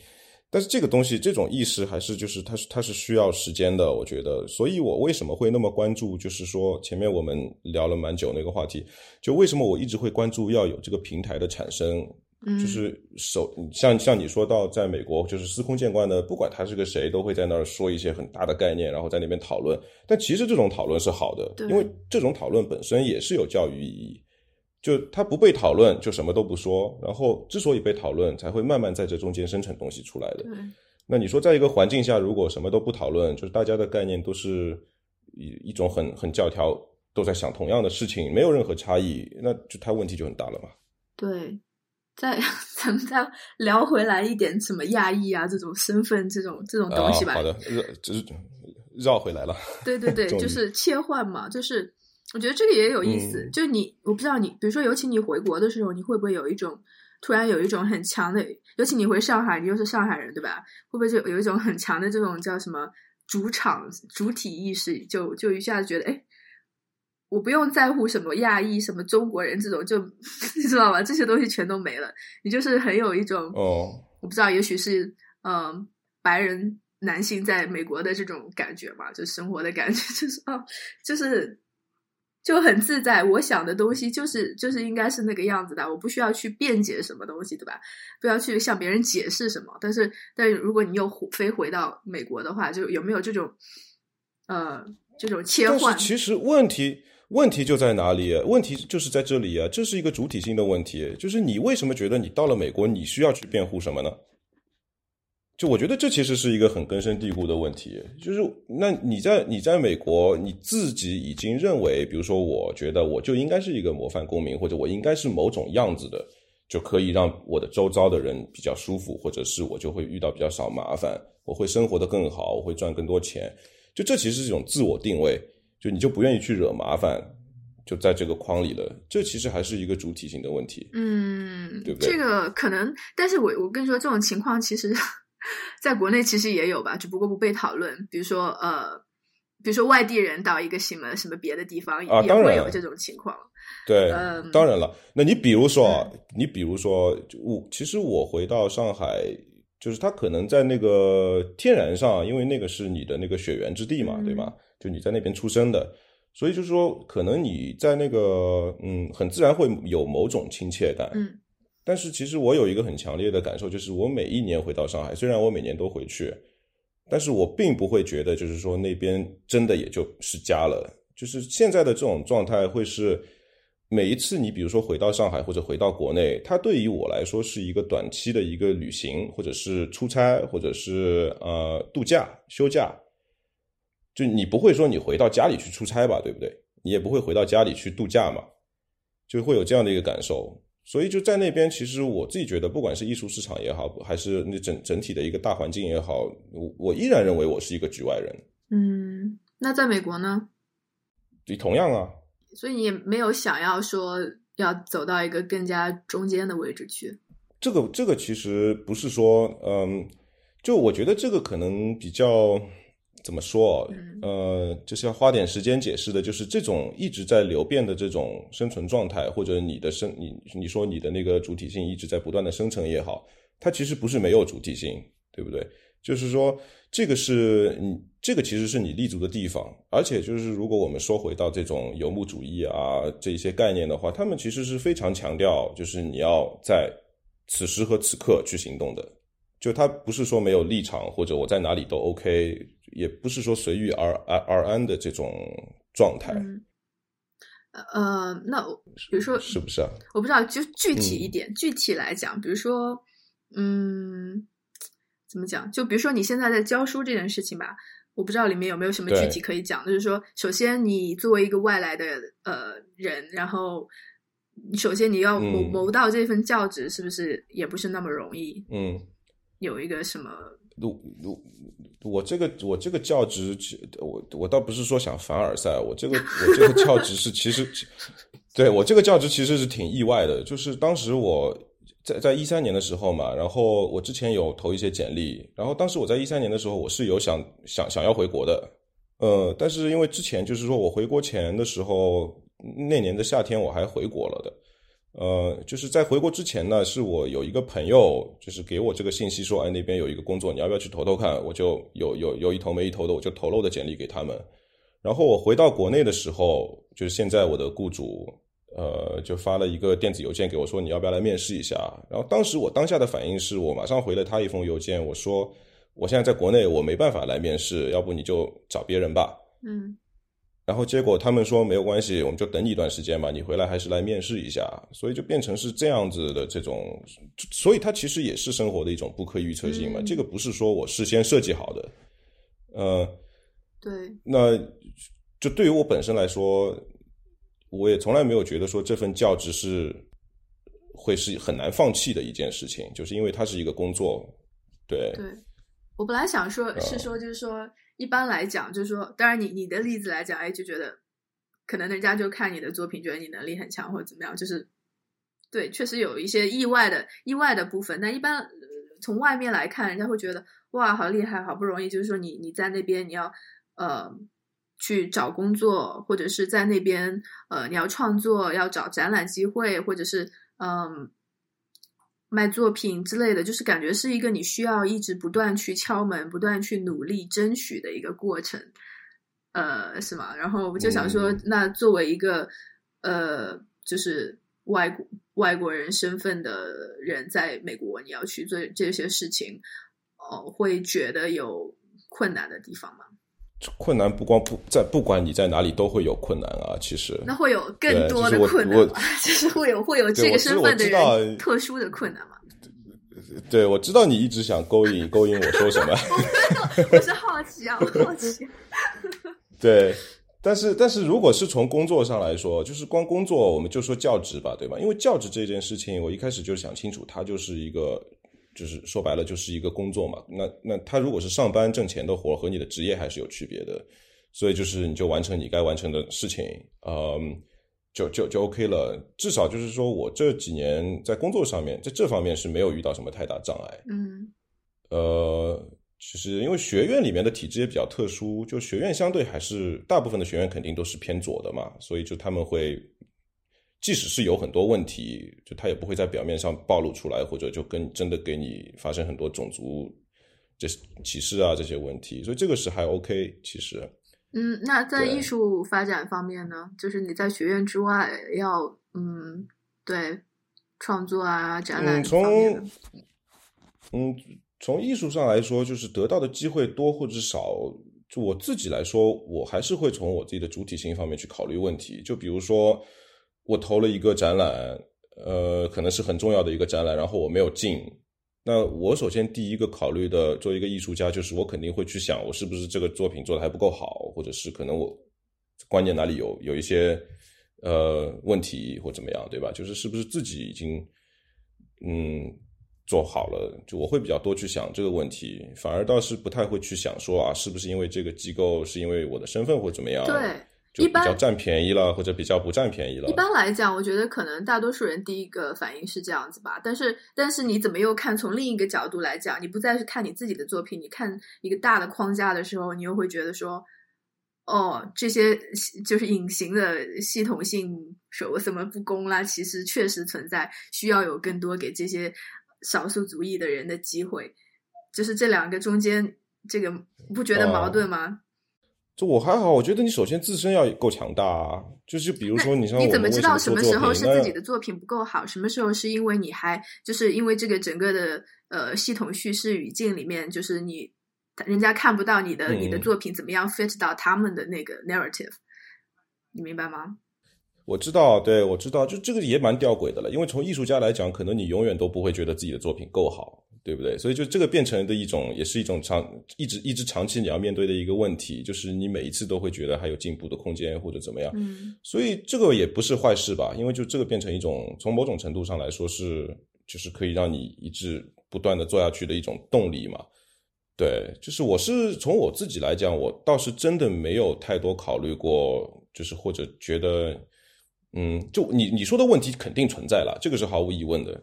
但是这个东西，这种意识还是就是它是它是需要时间的，我觉得。所以我为什么会那么关注？就是说前面我们聊了蛮久那个话题，就为什么我一直会关注要有这个平台的产生。就是首像像你说到，在美国就是司空见惯的，不管他是个谁，都会在那儿说一些很大的概念，然后在那边讨论。但其实这种讨论是好的，因为这种讨论本身也是有教育意义。就他不被讨论，就什么都不说。然后之所以被讨论，才会慢慢在这中间生成东西出来的。那你说，在一个环境下，如果什么都不讨论，就是大家的概念都是一一种很很教条，都在想同样的事情，没有任何差异，那就他问题就很大了嘛。对。再咱们再聊回来一点什么亚裔啊这种身份这种这种东西吧。好的，绕就是绕回来了。对对对，就是切换嘛。就是我觉得这个也有意思。就你，我不知道你，比如说，尤其你回国的时候，你会不会有一种突然有一种很强的，尤其你回上海，你又是上海人，对吧？会不会就有一种很强的这种叫什么主场主体意识？就就一下子觉得，哎。我不用在乎什么亚裔、什么中国人这种，就 你知道吧？这些东西全都没了。你就是很有一种哦，我不知道，也许是嗯，白人男性在美国的这种感觉吧，就生活的感觉，就是哦，就是就很自在。我想的东西就是就是应该是那个样子的，我不需要去辩解什么东西，对吧？不要去向别人解释什么。但是，但如果你又飞回到美国的话，就有没有这种呃这种切换？其实问题。问题就在哪里？问题就是在这里啊！这是一个主体性的问题，就是你为什么觉得你到了美国，你需要去辩护什么呢？就我觉得这其实是一个很根深蒂固的问题。就是那你在你在美国，你自己已经认为，比如说，我觉得我就应该是一个模范公民，或者我应该是某种样子的，就可以让我的周遭的人比较舒服，或者是我就会遇到比较少麻烦，我会生活的更好，我会赚更多钱。就这其实是一种自我定位。就你就不愿意去惹麻烦，就在这个框里了，这其实还是一个主体性的问题，嗯，对不对这个可能，但是我我跟你说，这种情况其实 在国内其实也有吧，只不过不被讨论。比如说呃，比如说外地人到一个什么什么别的地方，啊也当然会有这种情况。对，嗯当然了，那你比如说啊，你比如说，我其实我回到上海，就是他可能在那个天然上，因为那个是你的那个血缘之地嘛，嗯对吧？就你在那边出生的，所以就是说，可能你在那个嗯，很自然会有某种亲切感。嗯但是其实我有一个很强烈的感受，就是我每一年回到上海，虽然我每年都回去，但是我并不会觉得就是说那边真的也就是家了。就是现在的这种状态会是每一次你比如说回到上海或者回到国内，它对于我来说是一个短期的一个旅行，或者是出差，或者是呃度假休假。就你不会说你回到家里去出差吧，对不对？你也不会回到家里去度假嘛，就会有这样的一个感受。所以就在那边，其实我自己觉得，不管是艺术市场也好，还是那整整体的一个大环境也好，我我依然认为我是一个局外人。嗯，那在美国呢？你同样啊，所以你也没有想要说要走到一个更加中间的位置去。这个这个其实不是说，嗯，就我觉得这个可能比较怎么说呃，就是要花点时间解释的，就是这种一直在流变的这种生存状态，或者你的生你你说你的那个主体性一直在不断的生成也好，它其实不是没有主体性，对不对？就是说，这个是你这个其实是你立足的地方，而且就是如果我们说回到这种游牧主义啊这一些概念的话，他们其实是非常强调，就是你要在此时和此刻去行动的。就他不是说没有立场，或者我在哪里都 OK，也不是说随遇而而而安的这种状态，嗯，呃，那比如说，是不是啊？我不知道，就具体嗯一点，具体来讲，比如说，嗯，怎么讲？就比如说你现在在教书这件事情吧，我不知道里面有没有什么具体可以讲。就是说，首先你作为一个外来的呃人，然后首先你要谋嗯谋到这份教职，是不是也不是那么容易？嗯，有一个什么？我我我这个我这个教职，我我倒不是说想凡尔赛，我这个我这个教职是其实，对我这个教职其实是挺意外的，就是当时我在在一三年的时候嘛，然后我之前有投一些简历，然后当时我在一三年的时候，我是有想想想要回国的，呃，但是因为之前就是说我回国前的时候，那年的夏天我还回国了的。呃，就是在回国之前呢，是我有一个朋友，就是给我这个信息说，哎，那边有一个工作，你要不要去投投看？我就有有有一投没一投的，我就投了我的简历给他们。然后我回到国内的时候，就是现在我的雇主，呃，就发了一个电子邮件给我说，你要不要来面试一下？然后当时我当下的反应是我马上回了他一封邮件，我说我现在在国内，我没办法来面试，要不你就找别人吧。嗯然后结果他们说没有关系，我们就等你一段时间吧，你回来还是来面试一下，所以就变成是这样子的这种，所以它其实也是生活的一种不可预测性嘛，嗯。这个不是说我事先设计好的，呃，对，那就对于我本身来说，我也从来没有觉得说这份教职是会是很难放弃的一件事情，就是因为它是一个工作，对，对，我本来想说，啊。是说，就是说，一般来讲，就是说，当然你你的例子来讲，哎，就觉得可能人家就看你的作品，觉得你能力很强或者怎么样，就是对，确实有一些意外的意外的部分。那一般、从外面来看，人家会觉得哇，好厉害，好不容易，就是说你你在那边你要呃去找工作，或者是在那边呃你要创作，要找展览机会，或者是嗯。卖作品之类的，就是感觉是一个你需要一直不断去敲门、不断去努力争取的一个过程，呃，是吗？然后我就想说，嗯那作为一个呃，就是外国外国人身份的人，在美国，你要去做这些事情，哦、会觉得有困难的地方吗？困难不光不在，不管你在哪里都会有困难啊，其实。那会有更多 的困难吗？就是会有会有这个身份的特殊的困难嘛？对，我知道你一直想勾引 勾引我说什么，我是好奇啊，我好奇。对，但是但是如果是从工作上来说，就是光工作，我们就说教职吧，对吧？因为教职这件事情，我一开始就想清楚，它就是一个，就是说白了就是一个工作嘛。那那他如果是上班挣钱的活，和你的职业还是有区别的，所以就是你就完成你该完成的事情，嗯。就就就 OK 了。至少就是说我这几年在工作上面，在这方面是没有遇到什么太大障碍。嗯，呃，就是因为学院里面的体制也比较特殊，就学院相对还是大部分的学院肯定都是偏左的嘛，所以就他们会，即使是有很多问题，就他也不会在表面上暴露出来，或者就跟真的给你发生很多种族这歧视啊这些问题，所以这个是还 OK，其实。嗯，那在艺术发展方面呢，就是你在学院之外要嗯，对创作啊、展览从嗯从艺术上来说，就是得到的机会多或者少，就我自己来说，我还是会从我自己的主体性方面去考虑问题。就比如说，我投了一个展览，呃，可能是很重要的一个展览，然后我没有进。那我首先第一个考虑的，作为一个艺术家，就是我肯定会去想，我是不是这个作品做的还不够好，或者是可能我观念哪里有有一些呃问题或怎么样，对吧？就是是不是自己已经嗯做好了，就我会比较多去想这个问题，反而倒是不太会去想说啊，是不是因为这个机构是因为我的身份或怎么样，对。就一般比较占便宜了，或者比较不占便宜了。一般来讲，我觉得可能大多数人第一个反应是这样子吧。但是，但是你怎么又看从另一个角度来讲，你不再是看你自己的作品，你看一个大的框架的时候，你又会觉得说，哦，这些就是隐形的系统性手什么不公啦，其实确实存在，需要有更多给这些少数族裔的人的机会。就是这两个中间，这个不觉得矛盾吗？就我还好，我觉得你首先自身要够强大啊。就是比如说，你像我们怎么知道什么么时候是自己的作品不够好，什么时候是因为你还就是因为这个整个的呃系统叙事语境里面，就是你人家看不到你的、你的嗯作品怎么样 fit 到他们的那个 narrative，你明白吗？我知道，对我知道，就这个也蛮吊诡的了。因为从艺术家来讲，可能你永远都不会觉得自己的作品够好，对不对？所以就这个变成的一种，也是一种长一直一直长期你要面对的一个问题，就是你每一次都会觉得还有进步的空间或者怎么样。嗯所以这个也不是坏事吧？因为就这个变成一种从某种程度上来说是，就是可以让你一直不断的做下去的一种动力嘛。对，就是我是从我自己来讲，我倒是真的没有太多考虑过，就是或者觉得，嗯，就你你说的问题肯定存在了，这个是毫无疑问的。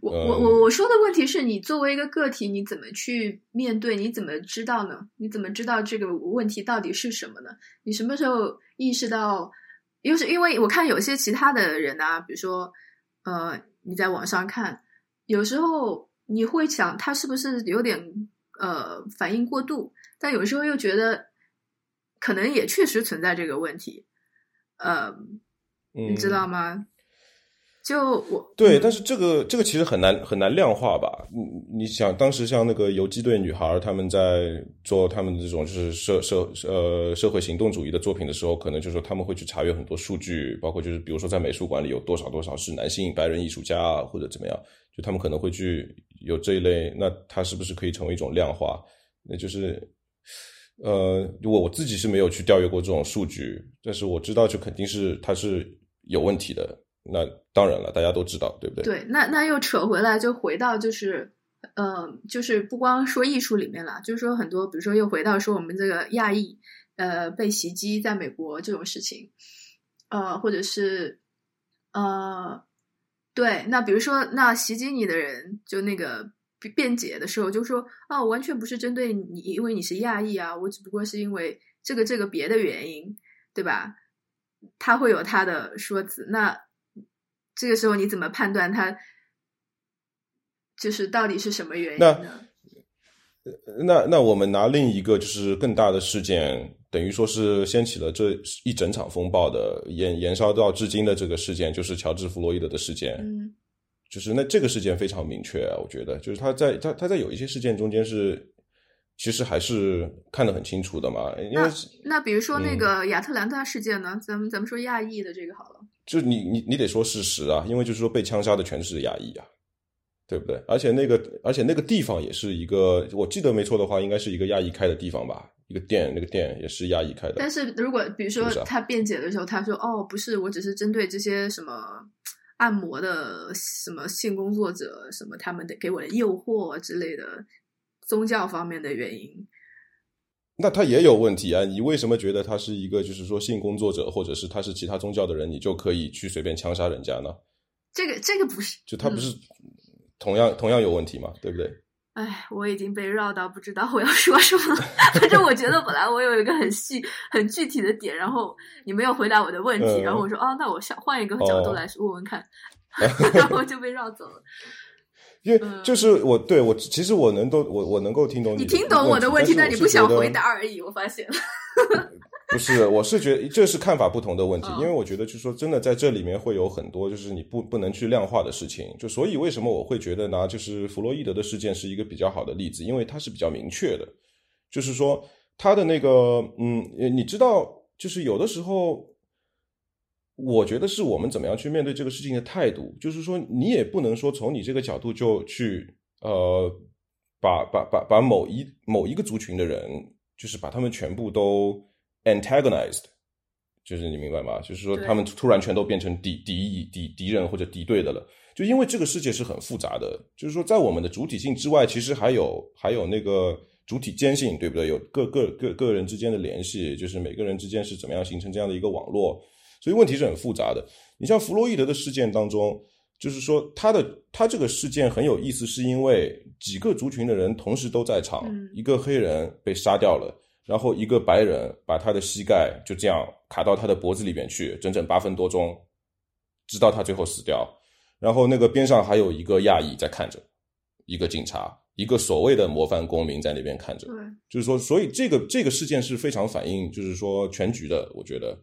我嗯我我我说的问题是你作为一个个体，你怎么去面对？你怎么知道呢？你怎么知道这个问题到底是什么呢？你什么时候意识到？又是因为我看有些其他的人啊，比如说呃，你在网上看，有时候你会想他是不是有点呃反应过度，但有时候又觉得可能也确实存在这个问题，呃，嗯，你知道吗？就我对，嗯但是这个这个其实很难很难量化吧？你你想，当时像那个游击队女孩儿，他们在做他们这种就是社社呃社会行动主义的作品的时候，可能就是说他们会去查阅很多数据，包括就是比如说在美术馆里有多少多少是男性白人艺术家啊，或者怎么样，就他们可能会去有这一类，那它是不是可以成为一种量化？那就是呃，我我自己是没有去调阅过这种数据，但是我知道就肯定是它是有问题的。那当然了，大家都知道，对不对？对，那那又扯回来，就回到就是，呃，就是不光说艺术里面了，就是说很多，比如说又回到说我们这个亚裔，呃，被袭击在美国这种事情，呃，或者是，呃，对，那比如说那袭击你的人，就那个辩解的时候就说，啊，完全不是针对你，因为你是亚裔啊，我只不过是因为这个这个别的原因，对吧？他会有他的说辞，那。这个时候你怎么判断他就是到底是什么原因那呢？那那我们拿另一个就是更大的事件，等于说是掀起了这一整场风暴的延延烧到至今的这个事件，就是乔治·弗洛伊德的事件。嗯就是那这个事件非常明确啊，我觉得就是他在他他在有一些事件中间是其实还是看得很清楚的嘛，因为那比如说那嗯个亚特兰大事件呢？咱们咱们说亚裔的这个好了。就你你你得说事实啊，因为就是说被枪杀的全是亚裔啊，对不对？而且那个而且那个地方也是一个，我记得没错的话，应该是一个亚裔开的地方吧，一个店，那个店也是亚裔开的。但是如果比如说他辩解的时候，他说：“哦，不是，我只是针对这些什么按摩的什么性工作者，什么他们的给我的诱惑之类的宗教方面的原因。”那他也有问题啊！你为什么觉得他是一个就是说性工作者，或者是他是其他宗教的人，你就可以去随便枪杀人家呢？这个这个不是，就他不是同样同样有问题嘛？对不对？哎，我已经被绕到不知道我要说什么了。反正我觉得本来我有一个很细、很具体的点，然后你没有回答我的问题，然后我说哦，那我想换一个角度来问问看，然后就被绕走了。因为就是我对我其实我能都我我能够听懂你听懂我的问题，但你不想回答而已。我发现。不是，我是觉得这是看法不同的问题，因为我觉得就是说，真的在这里面会有很多就是你不不能去量化的事情。就所以为什么我会觉得呢？就是弗洛伊德的事件是一个比较好的例子，因为它是比较明确的，就是说他的那个嗯，你知道，就是有的时候，我觉得是我们怎么样去面对这个事情的态度，就是说你也不能说从你这个角度就去呃，把把把把某一某一个族群的人，就是把他们全部都。antagonized，就是你明白吗？就是说他们突然全都变成敌敌敌敌人或者敌对的了。就因为这个世界是很复杂的，就是说在我们的主体性之外，其实还有还有那个主体间性，对不对？有各个各个人之间的联系，就是每个人之间是怎么样形成这样的一个网络。所以问题是很复杂的。你像弗洛伊德的事件当中，就是说他的他这个事件很有意思，是因为几个族群的人同时都在场，一个黑人被杀掉了。然后一个白人把他的膝盖就这样卡到他的脖子里面去，整整八分多钟，直到他最后死掉。然后那个边上还有一个亚裔在看着，一个警察，一个所谓的模范公民在那边看着。对，就是说，所以这个这个事件是非常反映，就是说全局的。我觉得。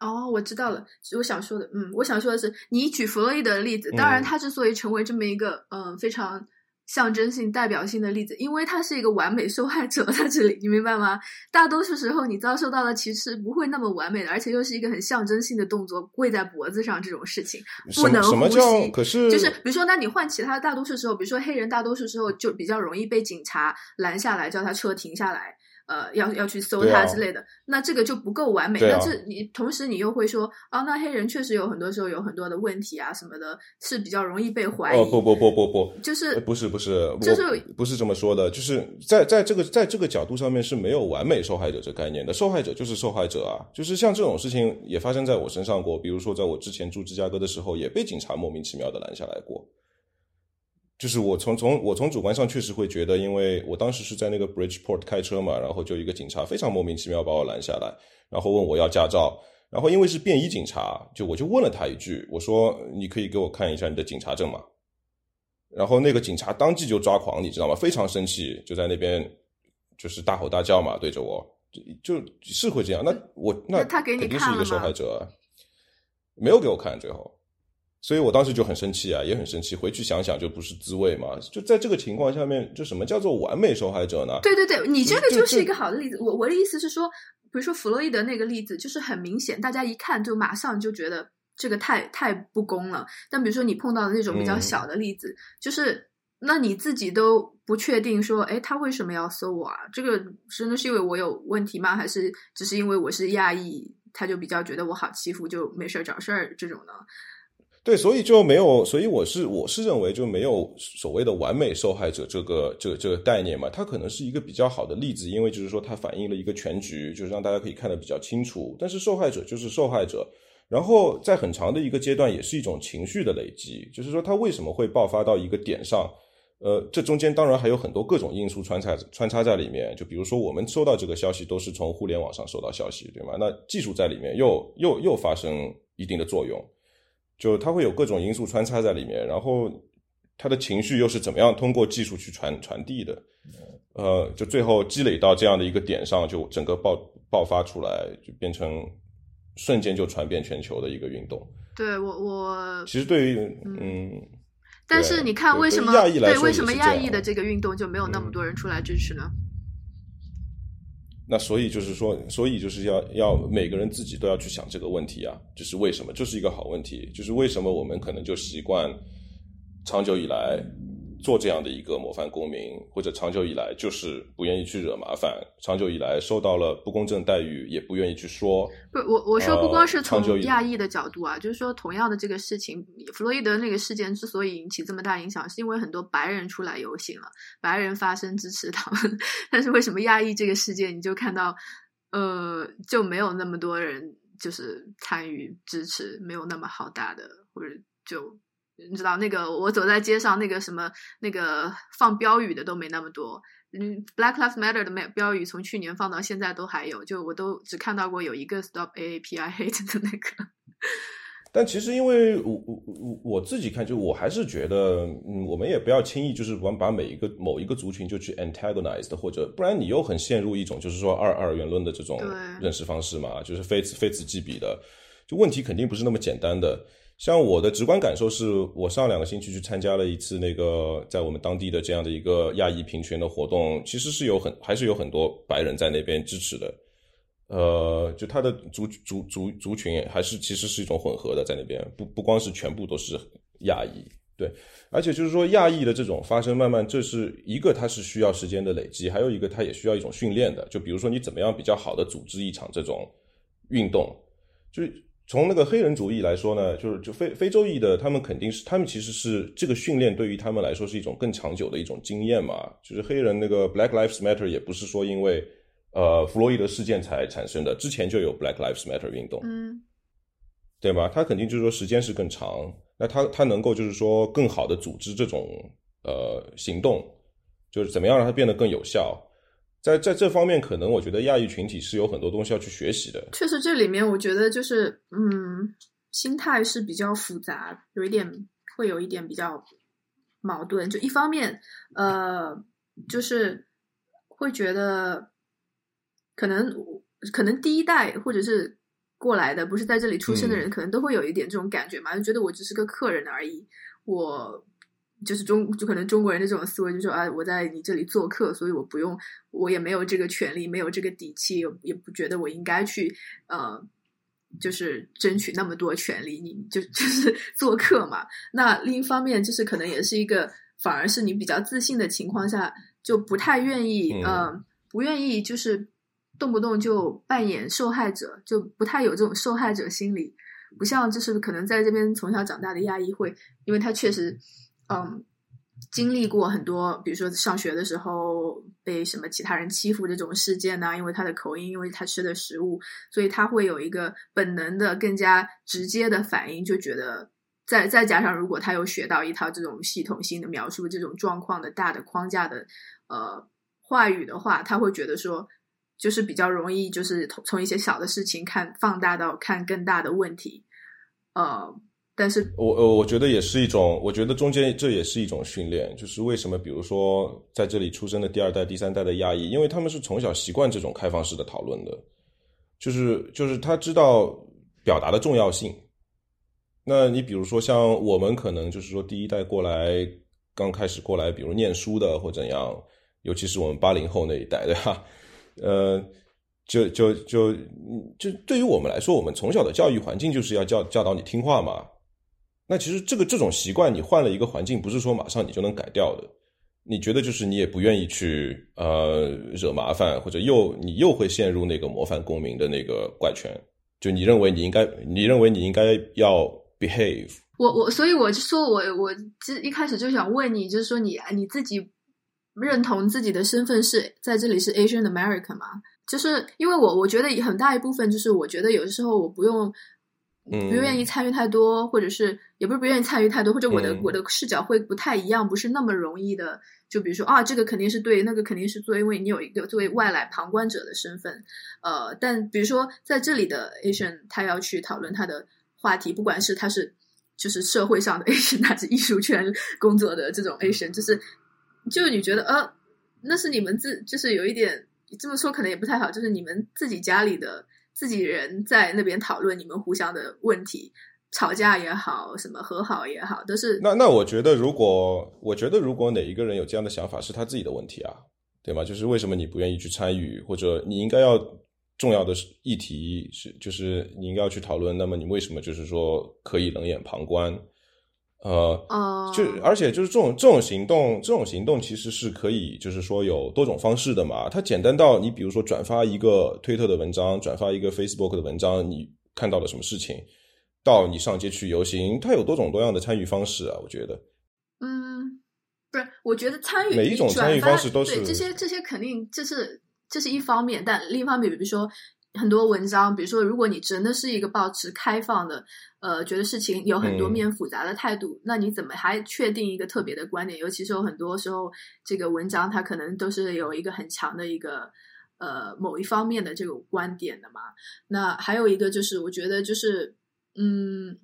哦，我知道了。我想说的，嗯，我想说的是，你举弗洛伊德的例子，当然他之所以成为这么一个，嗯，非常。象征性、代表性的例子，因为他是一个完美受害者在这里，你明白吗？大多数时候，你遭受到的其实不会那么完美的，而且又是一个很象征性的动作，跪在脖子上这种事情，不能呼吸。可是，就是比如说，那你换其他大多数时候，比如说黑人，大多数时候就比较容易被警察拦下来，叫他车停下来。呃，要要去搜他之类的，那这个就不够完美。那这你同时你又会说啊，那黑人确实有很多时候有很多的问题啊什么的，是比较容易被怀疑。哦不不不不不，就是不是不是，就是不是这么说的，就是在在这个在这个角度上面是没有完美受害者这概念的，受害者就是受害者啊，就是像这种事情也发生在我身上过，比如说在我之前住芝加哥的时候，也被警察莫名其妙的拦下来过。就是我从从我从主观上确实会觉得，因为我当时是在那个 Bridgeport 开车嘛，然后就一个警察非常莫名其妙把我拦下来，然后问我要驾照，然后因为是便衣警察，就我就问了他一句，我说你可以给我看一下你的警察证吗？然后那个警察当即就抓狂，你知道吗？非常生气，就在那边就是大吼大叫嘛，对着我，就就是会这样。那我那他给你肯定是一个受害者，没有给我看，最后。所以我当时就很生气啊，也很生气。回去想想就不是滋味嘛。就在这个情况下面，就什么叫做完美受害者呢？对对对，你这个就是一个好的例子。我我的意思是说，比如说弗洛伊德那个例子，就是很明显，大家一看就马上就觉得这个太太不公了。但比如说你碰到的那种比较小的例子，就是那你自己都不确定说，哎，他为什么要搜我啊？这个真的是因为我有问题吗？还是只是因为我是亚裔，他就比较觉得我好欺负，就没事儿找事儿这种呢？对，所以就没有，所以我是我是认为就没有所谓的完美受害者这个这个这个概念嘛，它可能是一个比较好的例子，因为就是说它反映了一个全局，就是让大家可以看得比较清楚。但是受害者就是受害者，然后在很长的一个阶段也是一种情绪的累积，就是说它为什么会爆发到一个点上？呃，这中间当然还有很多各种因素穿插穿插在里面，就比如说我们收到这个消息都是从互联网上收到消息，对吗？那技术在里面又又又发生一定的作用。就他会有各种因素穿插在里面，然后他的情绪又是怎么样通过技术去传传递的？呃，就最后积累到这样的一个点上，就整个爆爆发出来，就变成瞬间就传遍全球的一个运动。对我，我其实对于嗯，但是你看为什么对为什么亚裔的这个运动就没有那么多人出来支持呢？那所以就是说，所以就是要要每个人自己都要去想这个问题啊，就是为什么？这是一个好问题，就是为什么我们可能就习惯长久以来做这样的一个模范公民，或者长久以来就是不愿意去惹麻烦，长久以来受到了不公正待遇，也不愿意去说。不，我我说不光是从呃亚裔的角度啊，就是说同样的这个事情，弗洛伊德那个事件之所以引起这么大影响，是因为很多白人出来游行了，白人发声支持他们。但是为什么亚裔这个事件，你就看到呃就没有那么多人就是参与支持，没有那么好大的，或者就。你知道那个，我走在街上，那个什么，那个放标语的都没那么多。嗯，Black Lives Matter 的标语从去年放到现在都还有，就我都只看到过有一个 Stop AAP I Hate 的那个。但其实，因为我我我我自己看，就我还是觉得，嗯，我们也不要轻易就是把把每一个某一个族群就去 antagonized，，或者不然你又很陷入一种就是说二二元论的这种认识方式嘛，就是非此非此即彼的，就问题肯定不是那么简单的。像我的直观感受是，我上两个星期去参加了一次那个在我们当地的这样的一个亚裔平权的活动，其实是有很还是有很多白人在那边支持的，呃，就他的族族族族群还是其实是一种混合的在那边，不不光是全部都是亚裔，对，而且就是说亚裔的这种发生，慢慢这是一个它是需要时间的累积，还有一个它也需要一种训练的，就比如说你怎么样比较好的组织一场这种运动，就是。从那个黑人主义来说呢，就是就非非洲裔的，他们肯定是他们其实是这个训练对于他们来说是一种更长久的一种经验嘛。就是黑人那个 Black Lives Matter 也不是说因为呃弗洛伊德事件才产生的，之前就有 Black Lives Matter 运动，嗯，对吧？他肯定就是说时间是更长，那他他能够就是说更好的组织这种呃行动，就是怎么样让它变得更有效。在在这方面，可能我觉得亚裔群体是有很多东西要去学习的。确实，这里面我觉得就是，嗯，心态是比较复杂，有一点会有一点比较矛盾。就一方面，呃，就是会觉得可能可能第一代或者是过来的，不是在这里出生的人，嗯、可能都会有一点这种感觉嘛，就觉得我只是个客人而已，我。就是中，就可能中国人的这种思维，就说啊，我在你这里做客，所以我不用，我也没有这个权利，没有这个底气，也不觉得我应该去呃，就是争取那么多权利。你就 就是做客嘛。那另一方面，就是可能也是一个，反而是你比较自信的情况下，就不太愿意，嗯、呃，不愿意就是动不动就扮演受害者，就不太有这种受害者心理。不像就是可能在这边从小长大的亚裔会，因为他确实。嗯，经历过很多，比如说上学的时候被什么其他人欺负这种事件呐、啊，因为他的口音，因为他吃的食物，所以他会有一个本能的、更加直接的反应，就觉得再再加上如果他有学到一套这种系统性的描述这种状况的大的框架的呃话语的话，他会觉得说，就是比较容易，就是从一些小的事情看放大到看更大的问题，呃。但是我呃，我觉得也是一种，我觉得中间这也是一种训练，就是为什么，比如说在这里出生的第二代、第三代的亚裔，因为他们是从小习惯这种开放式的讨论的，就是就是他知道表达的重要性。那你比如说像我们可能就是说第一代过来，刚开始过来，比如念书的或怎样，尤其是我们八零后那一代，对吧？呃。就就就就对于我们来说，我们从小的教育环境就是要教教导你听话嘛。那其实这个这种习惯，你换了一个环境，不是说马上你就能改掉的。你觉得就是你也不愿意去呃惹麻烦，或者又你又会陷入那个模范公民的那个怪圈。就你认为你应该，你认为你应该要 behave。我我所以我就说我我这一开始就想问你，就是说你你自己认同自己的身份是在这里是 Asian American 吗？就是因为我我觉得很大一部分就是我觉得有的时候我不用，不愿意参与太多，或者是也不是不愿意参与太多，或者我的、嗯、我的视角会不太一样，不是那么容易的。就比如说啊，这个肯定是对，那个肯定是对，因为你有一个作为外来旁观者的身份。呃，但比如说在这里的 Asian，他要去讨论他的话题，不管是他是就是社会上的 Asian，还是艺术圈工作的这种 Asian，就是就你觉得呃，那是你们自就是有一点。这么说可能也不太好，就是你们自己家里的自己人在那边讨论你们互相的问题，吵架也好，什么和好也好，都是。那那我觉得，如果我觉得如果哪一个人有这样的想法，是他自己的问题啊，对吗？就是为什么你不愿意去参与，或者你应该要重要的议题是，就是你应该要去讨论，那么你为什么就是说可以冷眼旁观？呃，就而且就是这种这种行动，这种行动其实是可以，就是说有多种方式的嘛。它简单到你比如说转发一个推特的文章，转发一个 Facebook 的文章，你看到了什么事情，到你上街去游行，它有多种多样的参与方式啊。我觉得，嗯，不是，我觉得参与每一种参与方式都是这些这些肯定这是这是一方面，但另一方面，比如说。很多文章，比如说，如果你真的是一个保持开放的，呃，觉得事情有很多面复杂的态度，那你怎么还确定一个特别的观点？尤其是有很多时候，这个文章它可能都是有一个很强的一个呃某一方面的这种观点的嘛。那还有一个就是，我觉得就是，嗯，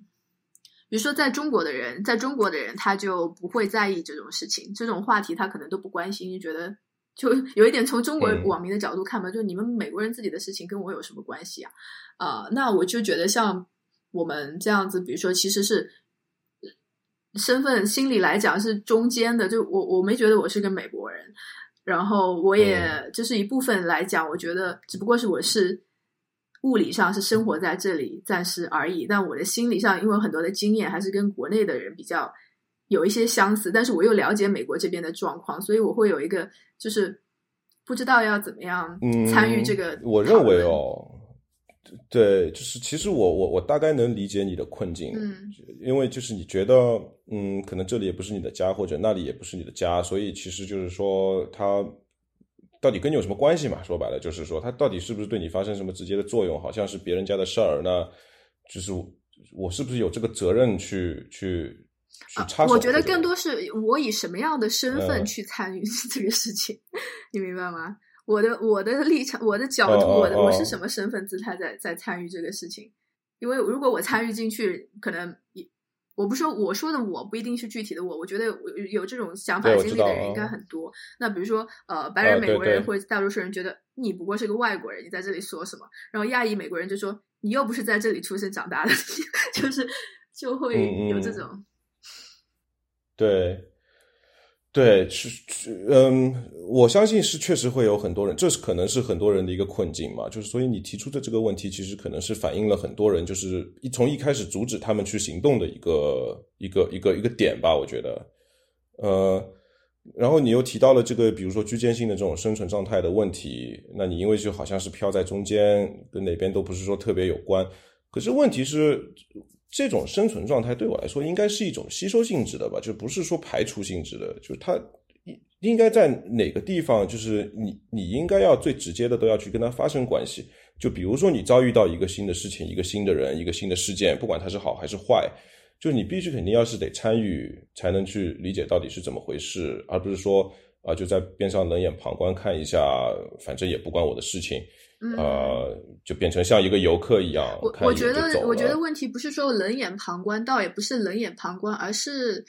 比如说在中国的人，在中国的人他就不会在意这种事情，这种话题他可能都不关心，就觉得。就有一点从中国网民的角度看吧，就你们美国人自己的事情跟我有什么关系啊？啊，那我就觉得像我们这样子，比如说其实是身份心理来讲是中间的，就我我没觉得我是个美国人，然后我也就是一部分来讲，我觉得只不过是我是物理上是生活在这里暂时而已，但我的心理上因为很多的经验还是跟国内的人比较。有一些相似，但是我又了解美国这边的状况，所以我会有一个就是不知道要怎么样参与这个。我认为哦，对，就是其实我我我大概能理解你的困境，嗯，因为就是你觉得嗯，可能这里也不是你的家，或者那里也不是你的家，所以其实就是说，它到底跟你有什么关系嘛？说白了就是说，它到底是不是对你发生什么直接的作用？好像是别人家的事儿，那就是我是不是有这个责任去去？啊，我觉得更多是我以什么样的身份去参与 这个事情，你明白吗？我的我的立场，我的角度，我的我是什么身份姿态在在参与这个事情？因为如果我参与进去，可能我不说我说的我不一定是具体的我，我觉得有这种想法经历的人应该很多。那比如说呃，白人美国人或者大多数人觉得你不过是个外国人，你在这里说什么？然后亚裔美国人就说你又不是在这里出生长大的，就是就会有这种。对，对，是，嗯，我相信是确实会有很多人，这是可能是很多人的一个困境嘛。就是所以你提出的这个问题，其实可能是反映了很多人就是一从一开始阻止他们去行动的一个一个一个一个点吧。我觉得，呃，然后你又提到了这个，比如说居间性的这种生存状态的问题，那你因为就好像是飘在中间，跟哪边都不是说特别有关，可是问题是。这种生存状态对我来说应该是一种吸收性质的吧，就不是说排除性质的。就是它应应该在哪个地方，就是你你应该要最直接的都要去跟他发生关系。就比如说你遭遇到一个新的事情、一个新的人、一个新的事件，不管它是好还是坏，就你必须肯定要是得参与，才能去理解到底是怎么回事，而不是说啊就在边上冷眼旁观看一下，反正也不关我的事情。呃，就变成像一个游客一样。我我觉得，我觉得问题不是说冷眼旁观，倒也不是冷眼旁观，而是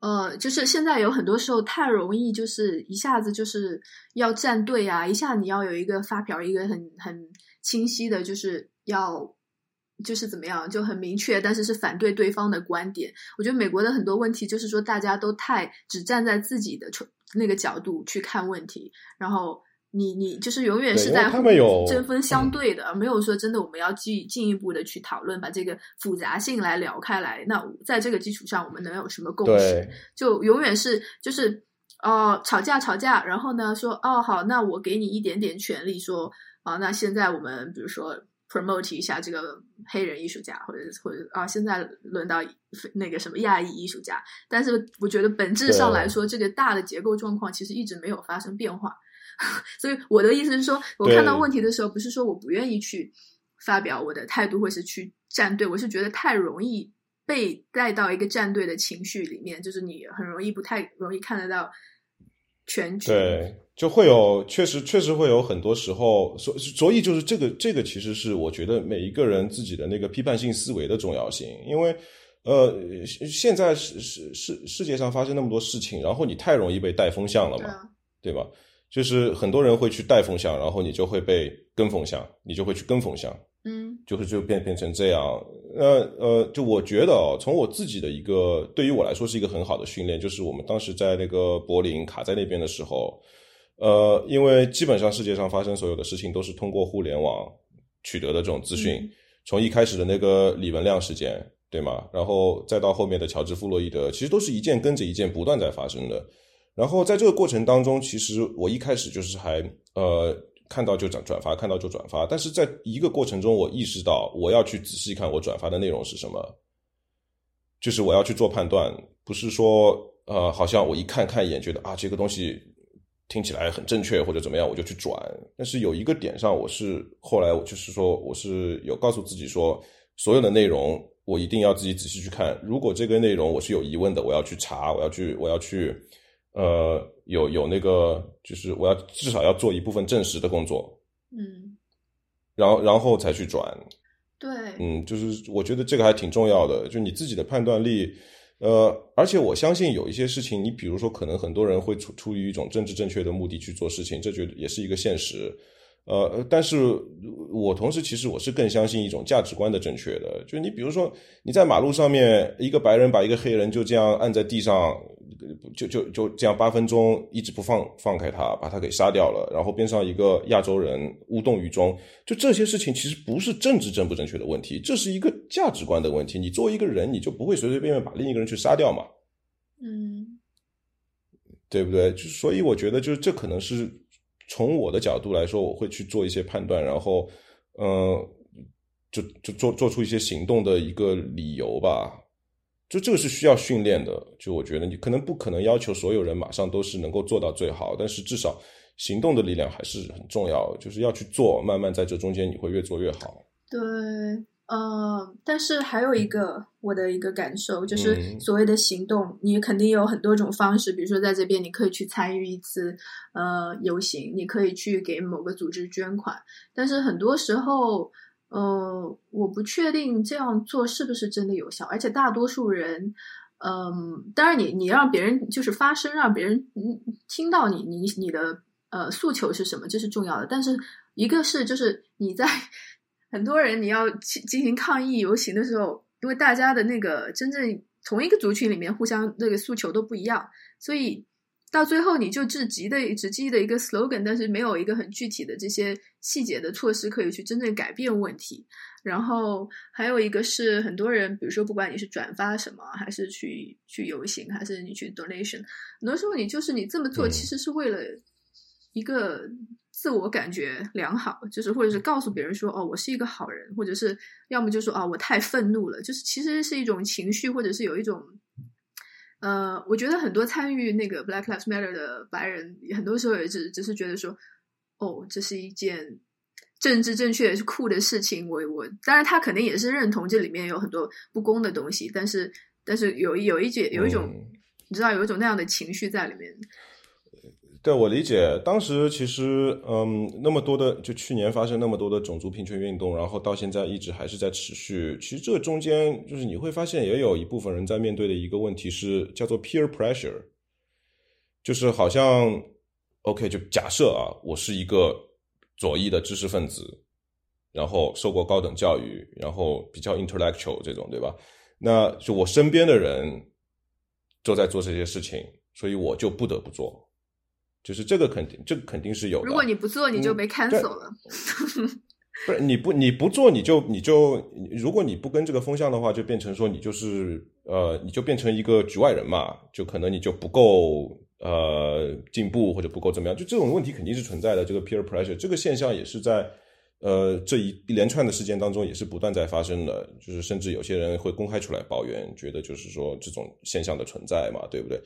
呃，就是现在有很多时候太容易，就是一下子就是要站队啊，一下你要有一个发表一个很很清晰的，就是要就是怎么样，就很明确，但是是反对对方的观点。我觉得美国的很多问题就是说，大家都太只站在自己的那个角度去看问题，然后。你你就是永远是在针锋相对的，没有说真的我们要进进一步的去讨论，把这个复杂性来聊开来。那在这个基础上，我们能有什么共识？就永远是就是哦，吵架吵架，然后呢说哦好，那我给你一点点权利，说啊，那现在我们比如说 promote 一下这个黑人艺术家，或者或者啊，现在轮到那个什么亚裔艺术家，但是我觉得本质上来说，这个大的结构状况其实一直没有发生变化。所以我的意思是说，我看到问题的时候，不是说我不愿意去发表我的态度，或是去站队，我是觉得太容易被带到一个站队的情绪里面，就是你很容易不太容易看得到全局。对，就会有确实确实会有很多时候，所所以就是这个这个其实是我觉得每一个人自己的那个批判性思维的重要性，因为呃，现在世世世世界上发生那么多事情，然后你太容易被带风向了嘛，对吧？就是很多人会去带风向，然后你就会被跟风向，你就会去跟风向，嗯，就会就变变成这样。那呃，就我觉得哦，从我自己的一个对于我来说是一个很好的训练，就是我们当时在那个柏林卡在那边的时候，呃，因为基本上世界上发生所有的事情都是通过互联网取得的这种资讯，从一开始的那个李文亮事件对吗？然后再到后面的乔治·弗洛伊德，其实都是一件跟着一件不断在发生的。然后在这个过程当中，其实我一开始就是还呃看到就转转发，看到就转发。但是在一个过程中，我意识到我要去仔细看我转发的内容是什么，就是我要去做判断，不是说呃好像我一看看一眼觉得啊这个东西听起来很正确或者怎么样我就去转。但是有一个点上，我是后来我就是说我是有告诉自己说。所有的内容我一定要自己仔细去看。如果这个内容我是有疑问的，我要去查，我要去，我要去，呃，有有那个，就是我要至少要做一部分证实的工作。嗯，然后然后才去转。对，嗯，就是我觉得这个还挺重要的，就你自己的判断力。呃，而且我相信有一些事情，你比如说，可能很多人会出出于一种政治正确的目的去做事情，这就也是一个现实。呃，但是我同时其实我是更相信一种价值观的正确的，就你比如说你在马路上面，一个白人把一个黑人就这样按在地上，就就就这样八分钟一直不放放开他，把他给杀掉了，然后边上一个亚洲人无动于衷，就这些事情其实不是政治正不正确的问题，这是一个价值观的问题。你作为一个人，你就不会随随便便把另一个人去杀掉嘛？嗯，对不对？就所以我觉得，就是这可能是。从我的角度来说，我会去做一些判断，然后，嗯，就就做做出一些行动的一个理由吧。就这个是需要训练的。就我觉得，你可能不可能要求所有人马上都是能够做到最好，但是至少行动的力量还是很重要。就是要去做，慢慢在这中间你会越做越好。对。呃，但是还有一个我的一个感受，就是所谓的行动，你肯定有很多种方式。比如说，在这边你可以去参与一次呃游行，你可以去给某个组织捐款。但是很多时候，呃，我不确定这样做是不是真的有效。而且大多数人，嗯，当然你你让别人就是发声，让别人听到你你你的呃诉求是什么，这是重要的。但是一个是就是你在。很多人，你要去进行抗议游行的时候，因为大家的那个真正同一个族群里面互相那个诉求都不一样，所以到最后你就只记的只记的一个 slogan，但是没有一个很具体的这些细节的措施可以去真正改变问题。然后还有一个是很多人，比如说不管你是转发什么，还是去去游行，还是你去 donation，很多时候你就是你这么做其实是为了一个。自我感觉良好，就是或者是告诉别人说哦，我是一个好人，或者是要么就说啊，我太愤怒了，就是其实是一种情绪，或者是有一种，呃，我觉得很多参与那个 Black Lives Matter 的白人，很多时候也只只是觉得说，哦，这是一件政治正确是酷的事情。我我当然他肯定也是认同这里面有很多不公的东西，但是但是有有一节有一种你知道有一种那样的情绪在里面。对，我理解。当时其实，嗯，那么多的，就去年发生那么多的种族平权运动，然后到现在一直还是在持续。其实这中间，就是你会发现，也有一部分人在面对的一个问题是叫做 peer pressure，就是好像，OK，就假设啊，我是一个左翼的知识分子，然后受过高等教育，然后比较 intellectual 这种，对吧？那就我身边的人都在做这些事情，所以我就不得不做。就是这个肯定，这个肯定是有的。如果你不做，你就被 cancel 了。不是你不你不做，你就你就如果你不跟这个风向的话，就变成说你就是呃，你就变成一个局外人嘛，就可能你就不够呃进步或者不够怎么样，就这种问题肯定是存在的。这个 peer pressure 这个现象也是在呃这一一连串的事件当中也是不断在发生的，就是甚至有些人会公开出来抱怨，觉得就是说这种现象的存在嘛，对不对？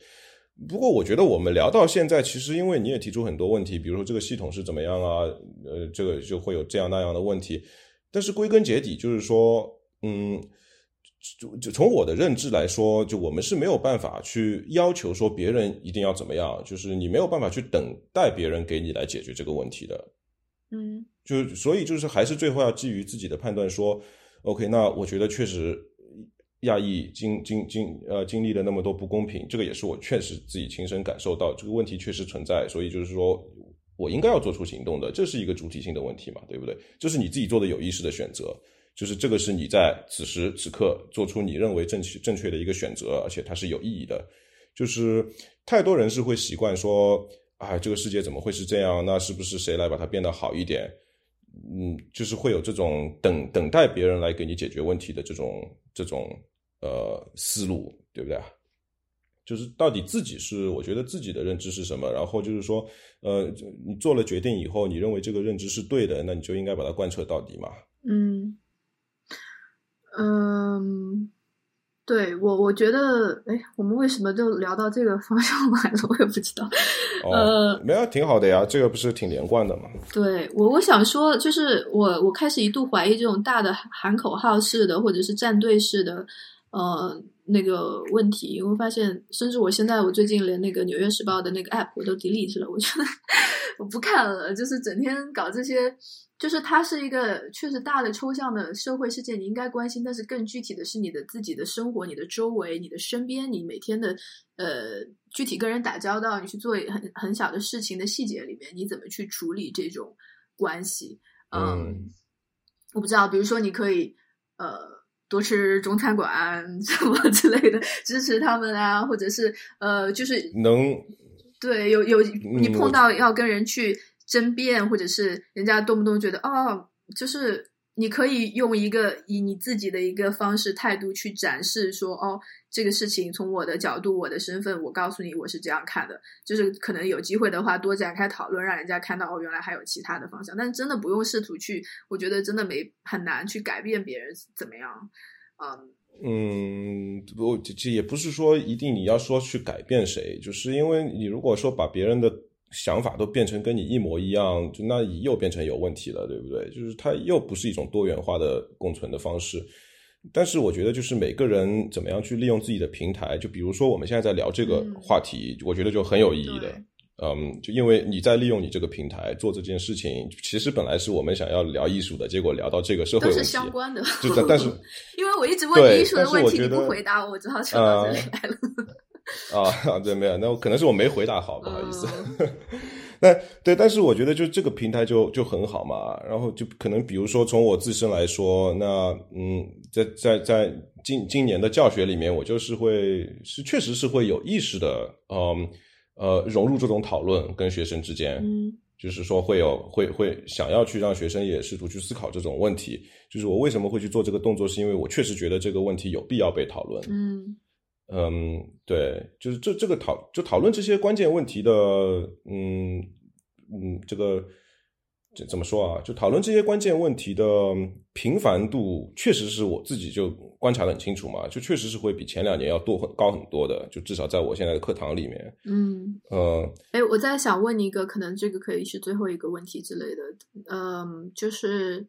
不过，我觉得我们聊到现在，其实因为你也提出很多问题，比如说这个系统是怎么样啊？呃，这个就会有这样那样的问题。但是归根结底，就是说，嗯，就就从我的认知来说，就我们是没有办法去要求说别人一定要怎么样，就是你没有办法去等待别人给你来解决这个问题的。嗯，就所以就是还是最后要基于自己的判断说，OK，那我觉得确实。亚裔经经经呃经历了那么多不公平，这个也是我确实自己亲身感受到，这个问题确实存在，所以就是说我应该要做出行动的，这是一个主体性的问题嘛，对不对？这是你自己做的有意识的选择，就是这个是你在此时此刻做出你认为正确正确的一个选择，而且它是有意义的。就是太多人是会习惯说，啊，这个世界怎么会是这样？那是不是谁来把它变得好一点？嗯，就是会有这种等等待别人来给你解决问题的这种这种呃思路，对不对？就是到底自己是，我觉得自己的认知是什么，然后就是说，呃，你做了决定以后，你认为这个认知是对的，那你就应该把它贯彻到底嘛。嗯，嗯。对我，我觉得，哎，我们为什么就聊到这个方向来了？我也不知道。呃，没有，挺好的呀，这个不是挺连贯的吗？对我，我想说，就是我，我开始一度怀疑这种大的喊口号式的，或者是站队式的，呃，那个问题。因为发现，甚至我现在，我最近连那个《纽约时报》的那个 app 我都 delete 了，我觉得我不看了，就是整天搞这些。就是它是一个确实大的抽象的社会事件，你应该关心，但是更具体的是你的自己的生活、你的周围、你的身边，你每天的呃具体跟人打交道，你去做很很小的事情的细节里面，你怎么去处理这种关系？嗯，我不知道，比如说你可以呃多吃中餐馆什么之类的，支持他们啊，或者是呃就是能对有有你碰到要跟人去。争辩，或者是人家动不动觉得哦，就是你可以用一个以你自己的一个方式态度去展示说哦，这个事情从我的角度、我的身份，我告诉你我是这样看的。就是可能有机会的话，多展开讨论，让人家看到哦，原来还有其他的方向。但真的不用试图去，我觉得真的没很难去改变别人怎么样。嗯嗯，不，这也不是说一定你要说去改变谁，就是因为你如果说把别人的。想法都变成跟你一模一样，就那又变成有问题了，对不对？就是它又不是一种多元化的共存的方式。但是我觉得，就是每个人怎么样去利用自己的平台，就比如说我们现在在聊这个话题，我觉得就很有意义的。嗯，就因为你在利用你这个平台做这件事情，其实本来是我们想要聊艺术的，结果聊到这个社会问题，相关的。就但是，因为我一直问艺术的问题，你不回答我，我只好扯到这里来了。啊，对，没有，那我可能是我没回答好，不好意思。那对，但是我觉得就这个平台就就很好嘛。然后就可能比如说从我自身来说，那嗯，在在在今今年的教学里面，我就是会是确实是会有意识的，嗯呃，融入这种讨论跟学生之间，嗯，就是说会有会会想要去让学生也试图去思考这种问题。就是我为什么会去做这个动作，是因为我确实觉得这个问题有必要被讨论，嗯。嗯，对，就是这这个讨就讨论这些关键问题的，嗯嗯，这个这怎么说啊？就讨论这些关键问题的频繁度，确实是我自己就观察的很清楚嘛，就确实是会比前两年要多很高很多的，就至少在我现在的课堂里面。嗯呃，哎，我在想问你一个，可能这个可以是最后一个问题之类的，嗯，就是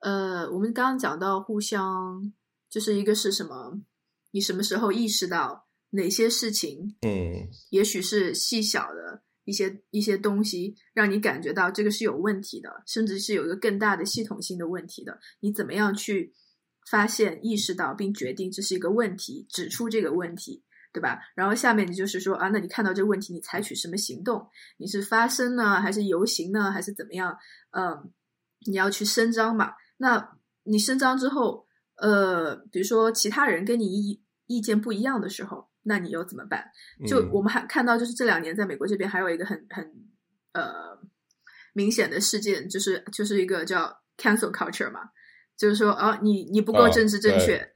呃，我们刚刚讲到互相，就是一个是什么？你什么时候意识到哪些事情？嗯，也许是细小的一些一些东西，让你感觉到这个是有问题的，甚至是有一个更大的系统性的问题的。你怎么样去发现、意识到并决定这是一个问题，指出这个问题，对吧？然后下面你就是说啊，那你看到这个问题，你采取什么行动？你是发声呢，还是游行呢，还是怎么样？嗯，你要去伸张嘛？那你伸张之后。呃，比如说其他人跟你意意见不一样的时候，那你又怎么办？就我们还看到，就是这两年在美国这边还有一个很很呃明显的事件，就是就是一个叫 cancel culture 嘛，就是说啊，你你不够政治正确，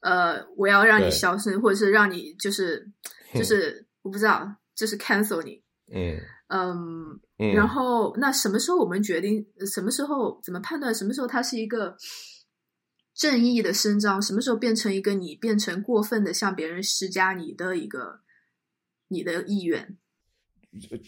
呃，我要让你消失，或者是让你就是就是我不知道，就是 cancel 你，嗯嗯，然后那什么时候我们决定？什么时候怎么判断？什么时候它是一个？正义的伸张什么时候变成一个你变成过分的向别人施加你的一个你的意愿？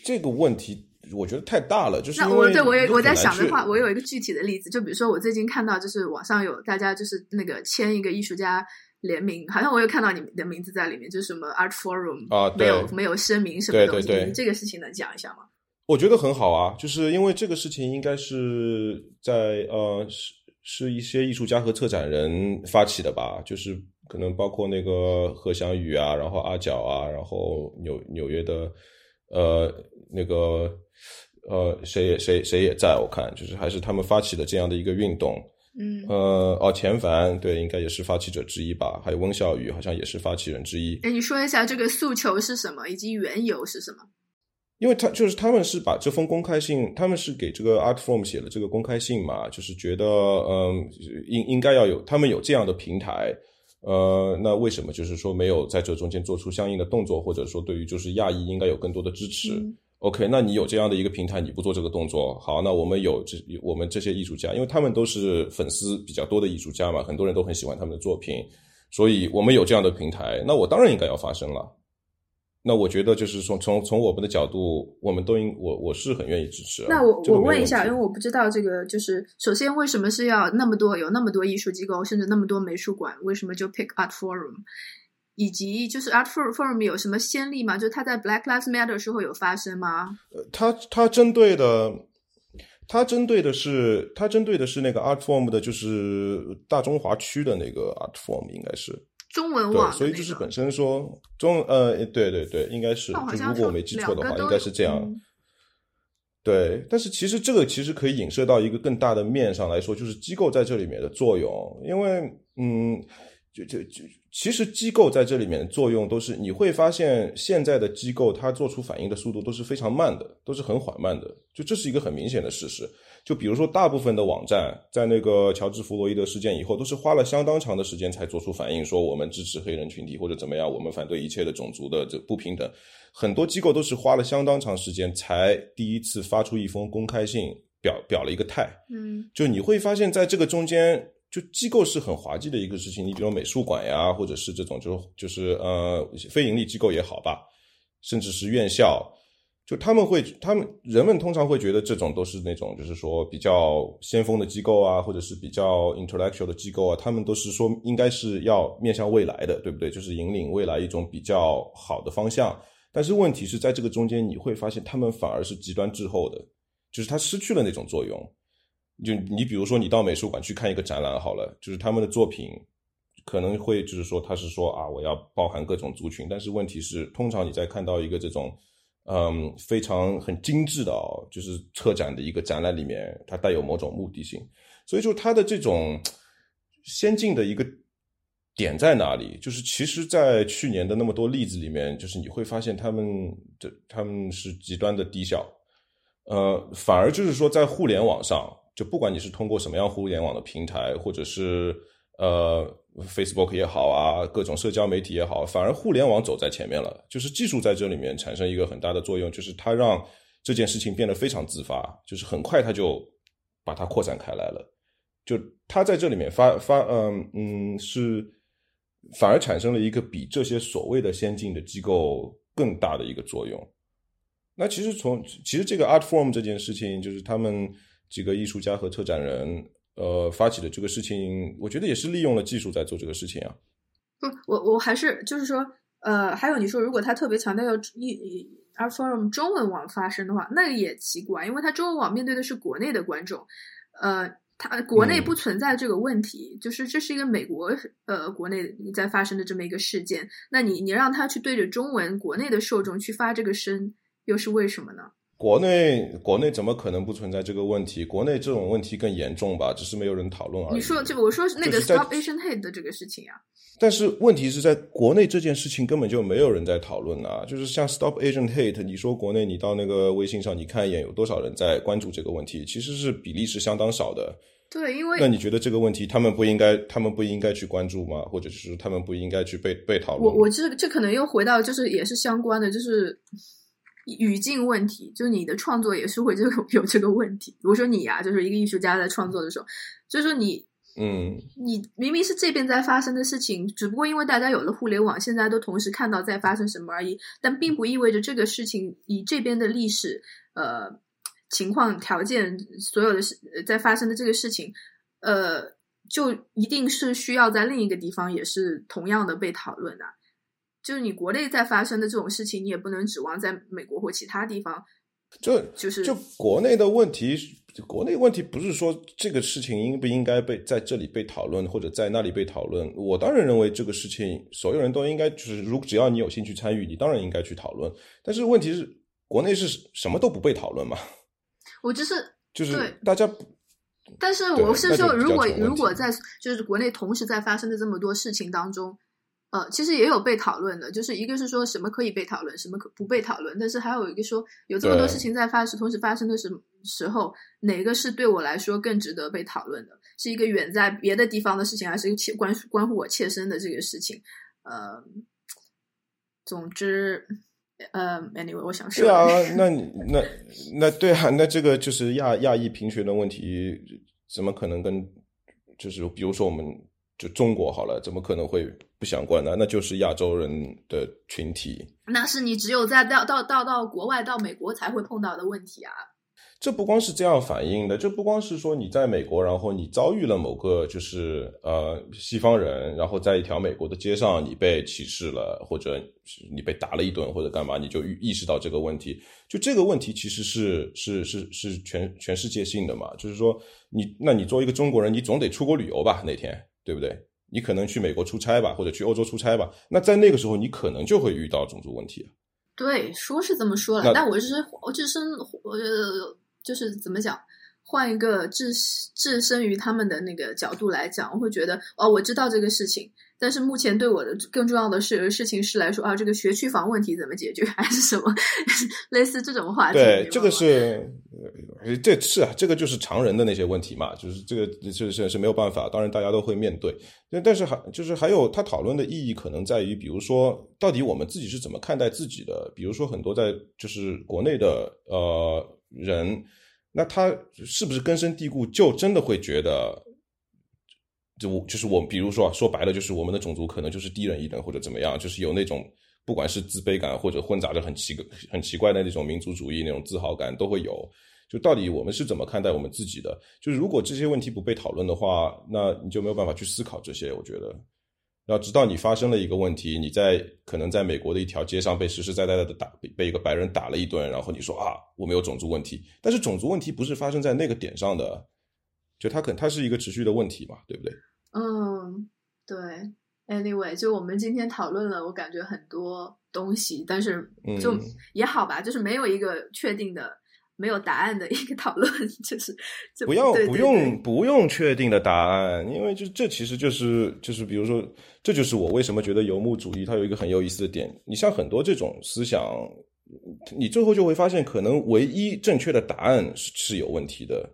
这个问题我觉得太大了。就是那我对我也我在想的话，我有一个具体的例子，就比如说我最近看到就是网上有大家就是那个签一个艺术家联名，好像我有看到你的名字在里面，就是什么 Art Forum 啊，没有没有声明什么东西，这个事情能讲一下吗？我觉得很好啊，就是因为这个事情应该是在呃是。是一些艺术家和策展人发起的吧，就是可能包括那个何翔宇啊，然后阿角啊，然后纽纽约的呃那个呃谁也谁谁也在我看，就是还是他们发起的这样的一个运动。嗯，呃哦，钱凡对，应该也是发起者之一吧，还有温笑宇好像也是发起人之一。哎，你说一下这个诉求是什么，以及缘由是什么？因为他就是他们是把这封公开信，他们是给这个 Art Form 写了这个公开信嘛，就是觉得嗯应应该要有他们有这样的平台，呃，那为什么就是说没有在这中间做出相应的动作，或者说对于就是亚裔应该有更多的支持？OK，那你有这样的一个平台，你不做这个动作，好，那我们有这我们这些艺术家，因为他们都是粉丝比较多的艺术家嘛，很多人都很喜欢他们的作品，所以我们有这样的平台，那我当然应该要发声了。那我觉得就是从从从我们的角度，我们都应我我是很愿意支持。那我我问一下，因为我不知道这个，就是首先为什么是要那么多有那么多艺术机构，甚至那么多美术馆，为什么就 pick Art Forum？以及就是 Art Forum 有什么先例吗？就他在 Black Lives Matter 时候有发生吗？呃，他他针对的，他针对的是他针对的是那个 Art Forum 的，就是大中华区的那个 Art Forum 应该是。中文网，所以就是本身说中呃，对对对，应该是，就如果我没记错的话，应该是这样。对，但是其实这个其实可以影射到一个更大的面上来说，就是机构在这里面的作用，因为嗯，就就就其实机构在这里面的作用都是你会发现现在的机构它做出反应的速度都是非常慢的，都是很缓慢的，就这是一个很明显的事实。就比如说，大部分的网站在那个乔治·弗洛伊德事件以后，都是花了相当长的时间才做出反应，说我们支持黑人群体或者怎么样，我们反对一切的种族的这不平等。很多机构都是花了相当长时间才第一次发出一封公开信，表表了一个态。嗯，就你会发现在这个中间，就机构是很滑稽的一个事情。你比如美术馆呀，或者是这种就就是呃非盈利机构也好吧，甚至是院校。就他们会，他们人们通常会觉得这种都是那种，就是说比较先锋的机构啊，或者是比较 intellectual 的机构啊，他们都是说应该是要面向未来的，对不对？就是引领未来一种比较好的方向。但是问题是在这个中间，你会发现他们反而是极端滞后的，就是他失去了那种作用。就你比如说，你到美术馆去看一个展览好了，就是他们的作品可能会就是说他是说啊，我要包含各种族群，但是问题是，通常你在看到一个这种。嗯，非常很精致的哦，就是策展的一个展览里面，它带有某种目的性，所以说它的这种先进的一个点在哪里？就是其实，在去年的那么多例子里面，就是你会发现他们的他们是极端的低效，呃，反而就是说在互联网上，就不管你是通过什么样互联网的平台，或者是呃。Facebook 也好啊，各种社交媒体也好，反而互联网走在前面了。就是技术在这里面产生一个很大的作用，就是它让这件事情变得非常自发，就是很快它就把它扩展开来了。就它在这里面发发，嗯嗯，是反而产生了一个比这些所谓的先进的机构更大的一个作用。那其实从其实这个 Art Form 这件事情，就是他们几个艺术家和策展人。呃，发起的这个事情，我觉得也是利用了技术在做这个事情啊。不，我我还是就是说，呃，还有你说，如果他特别强调要一 Art Forum 中文网发声的话，那也奇怪，因为他中文网面对的是国内的观众，呃，他国内不存在这个问题，就是这是一个美国呃国内在发生的这么一个事件，那你你让他去对着中文国内的受众去发这个声，又是为什么呢？国内国内怎么可能不存在这个问题？国内这种问题更严重吧，只是没有人讨论而已。你说这个，我说那个 Stop Asian Hate 的这个事情啊。但是问题是在国内这件事情根本就没有人在讨论啊。就是像 Stop Asian Hate，你说国内你到那个微信上你看一眼，有多少人在关注这个问题？其实是比例是相当少的。对，因为那你觉得这个问题他们不应该，他们不应该去关注吗？或者是他们不应该去被被讨论？我我这这可能又回到就是也是相关的，就是。语境问题，就你的创作也是会这个 有这个问题。比如说你呀，就是一个艺术家在创作的时候，就是说你，嗯，你明明是这边在发生的事情，只不过因为大家有了互联网，现在都同时看到在发生什么而已。但并不意味着这个事情以这边的历史呃情况条件，所有的事在发生的这个事情，呃，就一定是需要在另一个地方也是同样的被讨论的。就是你国内在发生的这种事情，你也不能指望在美国或其他地方。就就是就国内的问题，国内问题不是说这个事情应不应该被在这里被讨论，或者在那里被讨论。我当然认为这个事情所有人都应该，就是如只要你有兴趣参与，你当然应该去讨论。但是问题是，国内是什么都不被讨论嘛？我就是就是大家。但是我是说，如果如果在就是国内同时在发生的这么多事情当中。呃，其实也有被讨论的，就是一个是说什么可以被讨论，什么可不被讨论，但是还有一个说有这么多事情在发生，同时发生的时时候，哪个是对我来说更值得被讨论的？是一个远在别的地方的事情，还是一个切关关乎我切身的这个事情？呃，总之，呃，anyway，我想说，对啊，那你那那对啊，那这个就是亚亚裔平权的问题，怎么可能跟就是比如说我们。就中国好了，怎么可能会不相关呢？那就是亚洲人的群体。那是你只有在到到到到国外到美国才会碰到的问题啊。这不光是这样反映的，这不光是说你在美国，然后你遭遇了某个就是呃西方人，然后在一条美国的街上你被歧视了，或者你被打了一顿，或者干嘛，你就意识到这个问题。就这个问题其实是是是是全全世界性的嘛。就是说你那你作为一个中国人，你总得出国旅游吧？那天。对不对？你可能去美国出差吧，或者去欧洲出差吧。那在那个时候，你可能就会遇到种族问题。对，说是这么说了，但我是我置身，呃，就是怎么讲？换一个置置身于他们的那个角度来讲，我会觉得哦，我知道这个事情。但是目前对我的更重要的是事情是来说啊，这个学区房问题怎么解决，还是什么 类似这种话题？对，这个是，这是啊，这个就是常人的那些问题嘛，就是这个是是是没有办法，当然大家都会面对。但是还就是还有他讨论的意义可能在于，比如说到底我们自己是怎么看待自己的？比如说很多在就是国内的呃人，那他是不是根深蒂固就真的会觉得？就就是我，比如说啊说白了，就是我们的种族可能就是低人一等或者怎么样，就是有那种不管是自卑感或者混杂着很奇很奇怪的那种民族主义那种自豪感都会有。就到底我们是怎么看待我们自己的？就是如果这些问题不被讨论的话，那你就没有办法去思考这些。我觉得，要直到你发生了一个问题，你在可能在美国的一条街上被实实在在的打被一个白人打了一顿，然后你说啊，我没有种族问题，但是种族问题不是发生在那个点上的，就它可它是一个持续的问题嘛，对不对？嗯，对。Anyway，就我们今天讨论了，我感觉很多东西，但是就也好吧，就是没有一个确定的、没有答案的一个讨论，就是不要不用不用确定的答案，因为就这其实就是就是比如说，这就是我为什么觉得游牧主义它有一个很有意思的点。你像很多这种思想，你最后就会发现，可能唯一正确的答案是是有问题的。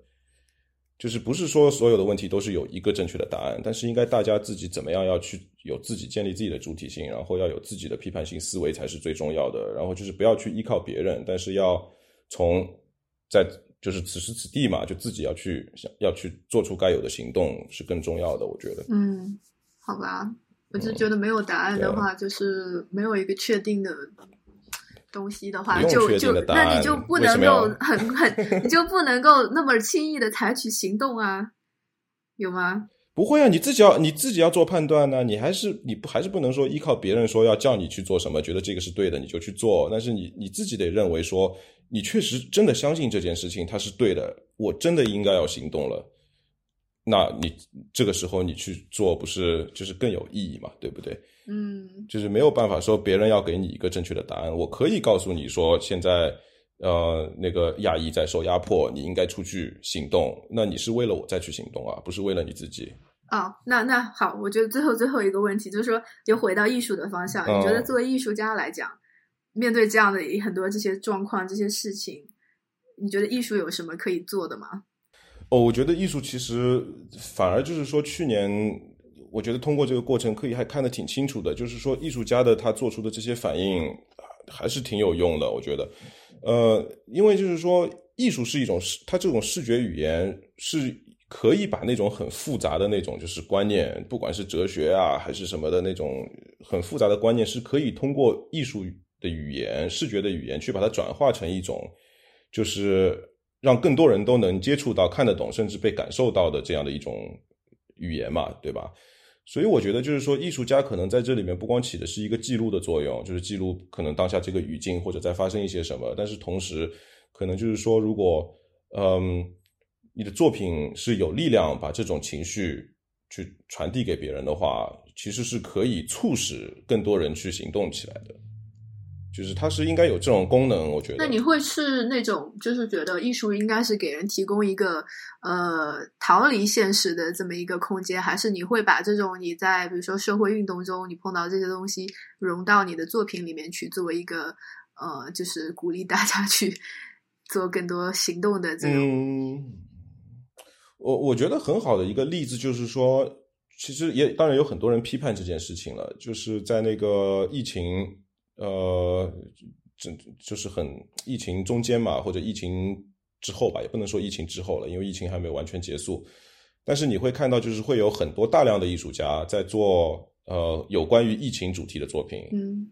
就是不是说所有的问题都是有一个正确的答案，但是应该大家自己怎么样要去有自己建立自己的主体性，然后要有自己的批判性思维才是最重要的。然后就是不要去依靠别人，但是要从在就是此时此地嘛，就自己要去想要去做出该有的行动是更重要的。我觉得，嗯，好吧，我就觉得没有答案的话，就是没有一个确定的。东西的话，就就那你就不能够很很，你就不能够那么轻易的采取行动啊？有吗？不会啊，你自己要你自己要做判断呢。你还是你不还是不能说依靠别人说要叫你去做什么，觉得这个是对的你就去做。但是你你自己得认为说，你确实真的相信这件事情它是对的，我真的应该要行动了。那你这个时候你去做，不是就是更有意义嘛？对不对？嗯，就是没有办法说别人要给你一个正确的答案。我可以告诉你说，现在呃那个亚裔在受压迫，你应该出去行动。那你是为了我再去行动啊，不是为了你自己。哦，那那好，我觉得最后最后一个问题就是说，就回到艺术的方向。你觉得作为艺术家来讲，面对这样的很多这些状况、这些事情，你觉得艺术有什么可以做的吗？哦，我觉得艺术其实反而就是说，去年我觉得通过这个过程可以还看得挺清楚的，就是说艺术家的他做出的这些反应还是挺有用的。我觉得，呃，因为就是说艺术是一种视，它这种视觉语言是可以把那种很复杂的那种就是观念，不管是哲学啊还是什么的那种很复杂的观念，是可以通过艺术的语言、视觉的语言去把它转化成一种就是。让更多人都能接触到、看得懂，甚至被感受到的这样的一种语言嘛，对吧？所以我觉得，就是说，艺术家可能在这里面不光起的是一个记录的作用，就是记录可能当下这个语境或者在发生一些什么，但是同时，可能就是说，如果嗯，你的作品是有力量把这种情绪去传递给别人的话，其实是可以促使更多人去行动起来的。就是它是应该有这种功能，我觉得。那你会是那种就是觉得艺术应该是给人提供一个呃逃离现实的这么一个空间，还是你会把这种你在比如说社会运动中你碰到这些东西融到你的作品里面去，作为一个呃就是鼓励大家去 做更多行动的这种？嗯，我我觉得很好的一个例子就是说，其实也当然有很多人批判这件事情了，就是在那个疫情。呃，这就是很疫情中间嘛，或者疫情之后吧，也不能说疫情之后了，因为疫情还没有完全结束。但是你会看到，就是会有很多大量的艺术家在做呃有关于疫情主题的作品。嗯。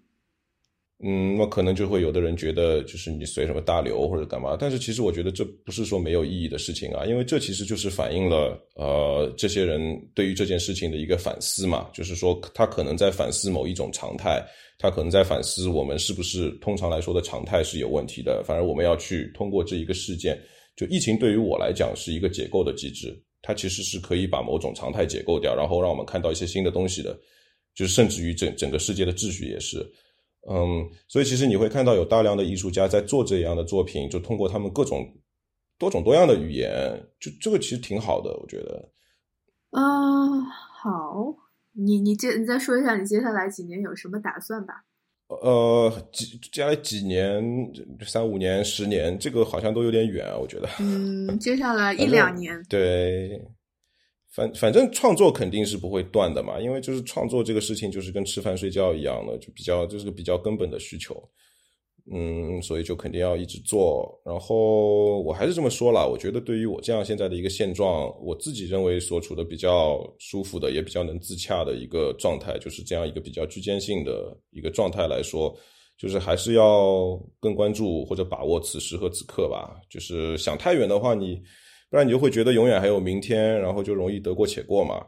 嗯，那可能就会有的人觉得，就是你随什么大流或者干嘛？但是其实我觉得这不是说没有意义的事情啊，因为这其实就是反映了呃这些人对于这件事情的一个反思嘛，就是说他可能在反思某一种常态，他可能在反思我们是不是通常来说的常态是有问题的。反而我们要去通过这一个事件，就疫情对于我来讲是一个解构的机制，它其实是可以把某种常态解构掉，然后让我们看到一些新的东西的，就是甚至于整整个世界的秩序也是。嗯，所以其实你会看到有大量的艺术家在做这样的作品，就通过他们各种多种多样的语言，就这个其实挺好的，我觉得。嗯，好，你你接你再说一下你接下来几年有什么打算吧？呃，几接下来几年，三五年、十年，这个好像都有点远啊，我觉得。嗯，接下来 一两年。对。反反正创作肯定是不会断的嘛，因为就是创作这个事情就是跟吃饭睡觉一样的，就比较就是个比较根本的需求，嗯，所以就肯定要一直做。然后我还是这么说了，我觉得对于我这样现在的一个现状，我自己认为所处的比较舒服的，也比较能自洽的一个状态，就是这样一个比较居间性的一个状态来说，就是还是要更关注或者把握此时和此刻吧。就是想太远的话，你。不然你就会觉得永远还有明天，然后就容易得过且过嘛。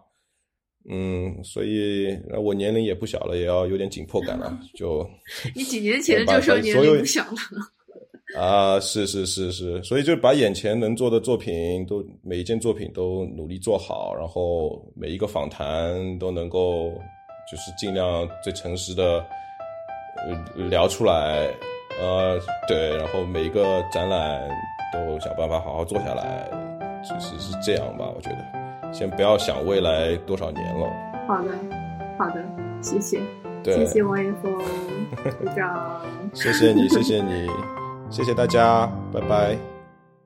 嗯，所以我年龄也不小了，也要有点紧迫感了。就你几年前就说年龄不小了 啊？是是是是，所以就把眼前能做的作品都每一件作品都努力做好，然后每一个访谈都能够就是尽量最诚实的聊出来。呃，对，然后每一个展览都想办法好好做下来。其实是这样吧，我觉得，先不要想未来多少年了。好的，好的，谢谢，谢谢王一峰谢谢你，谢谢你，谢谢大家，拜拜。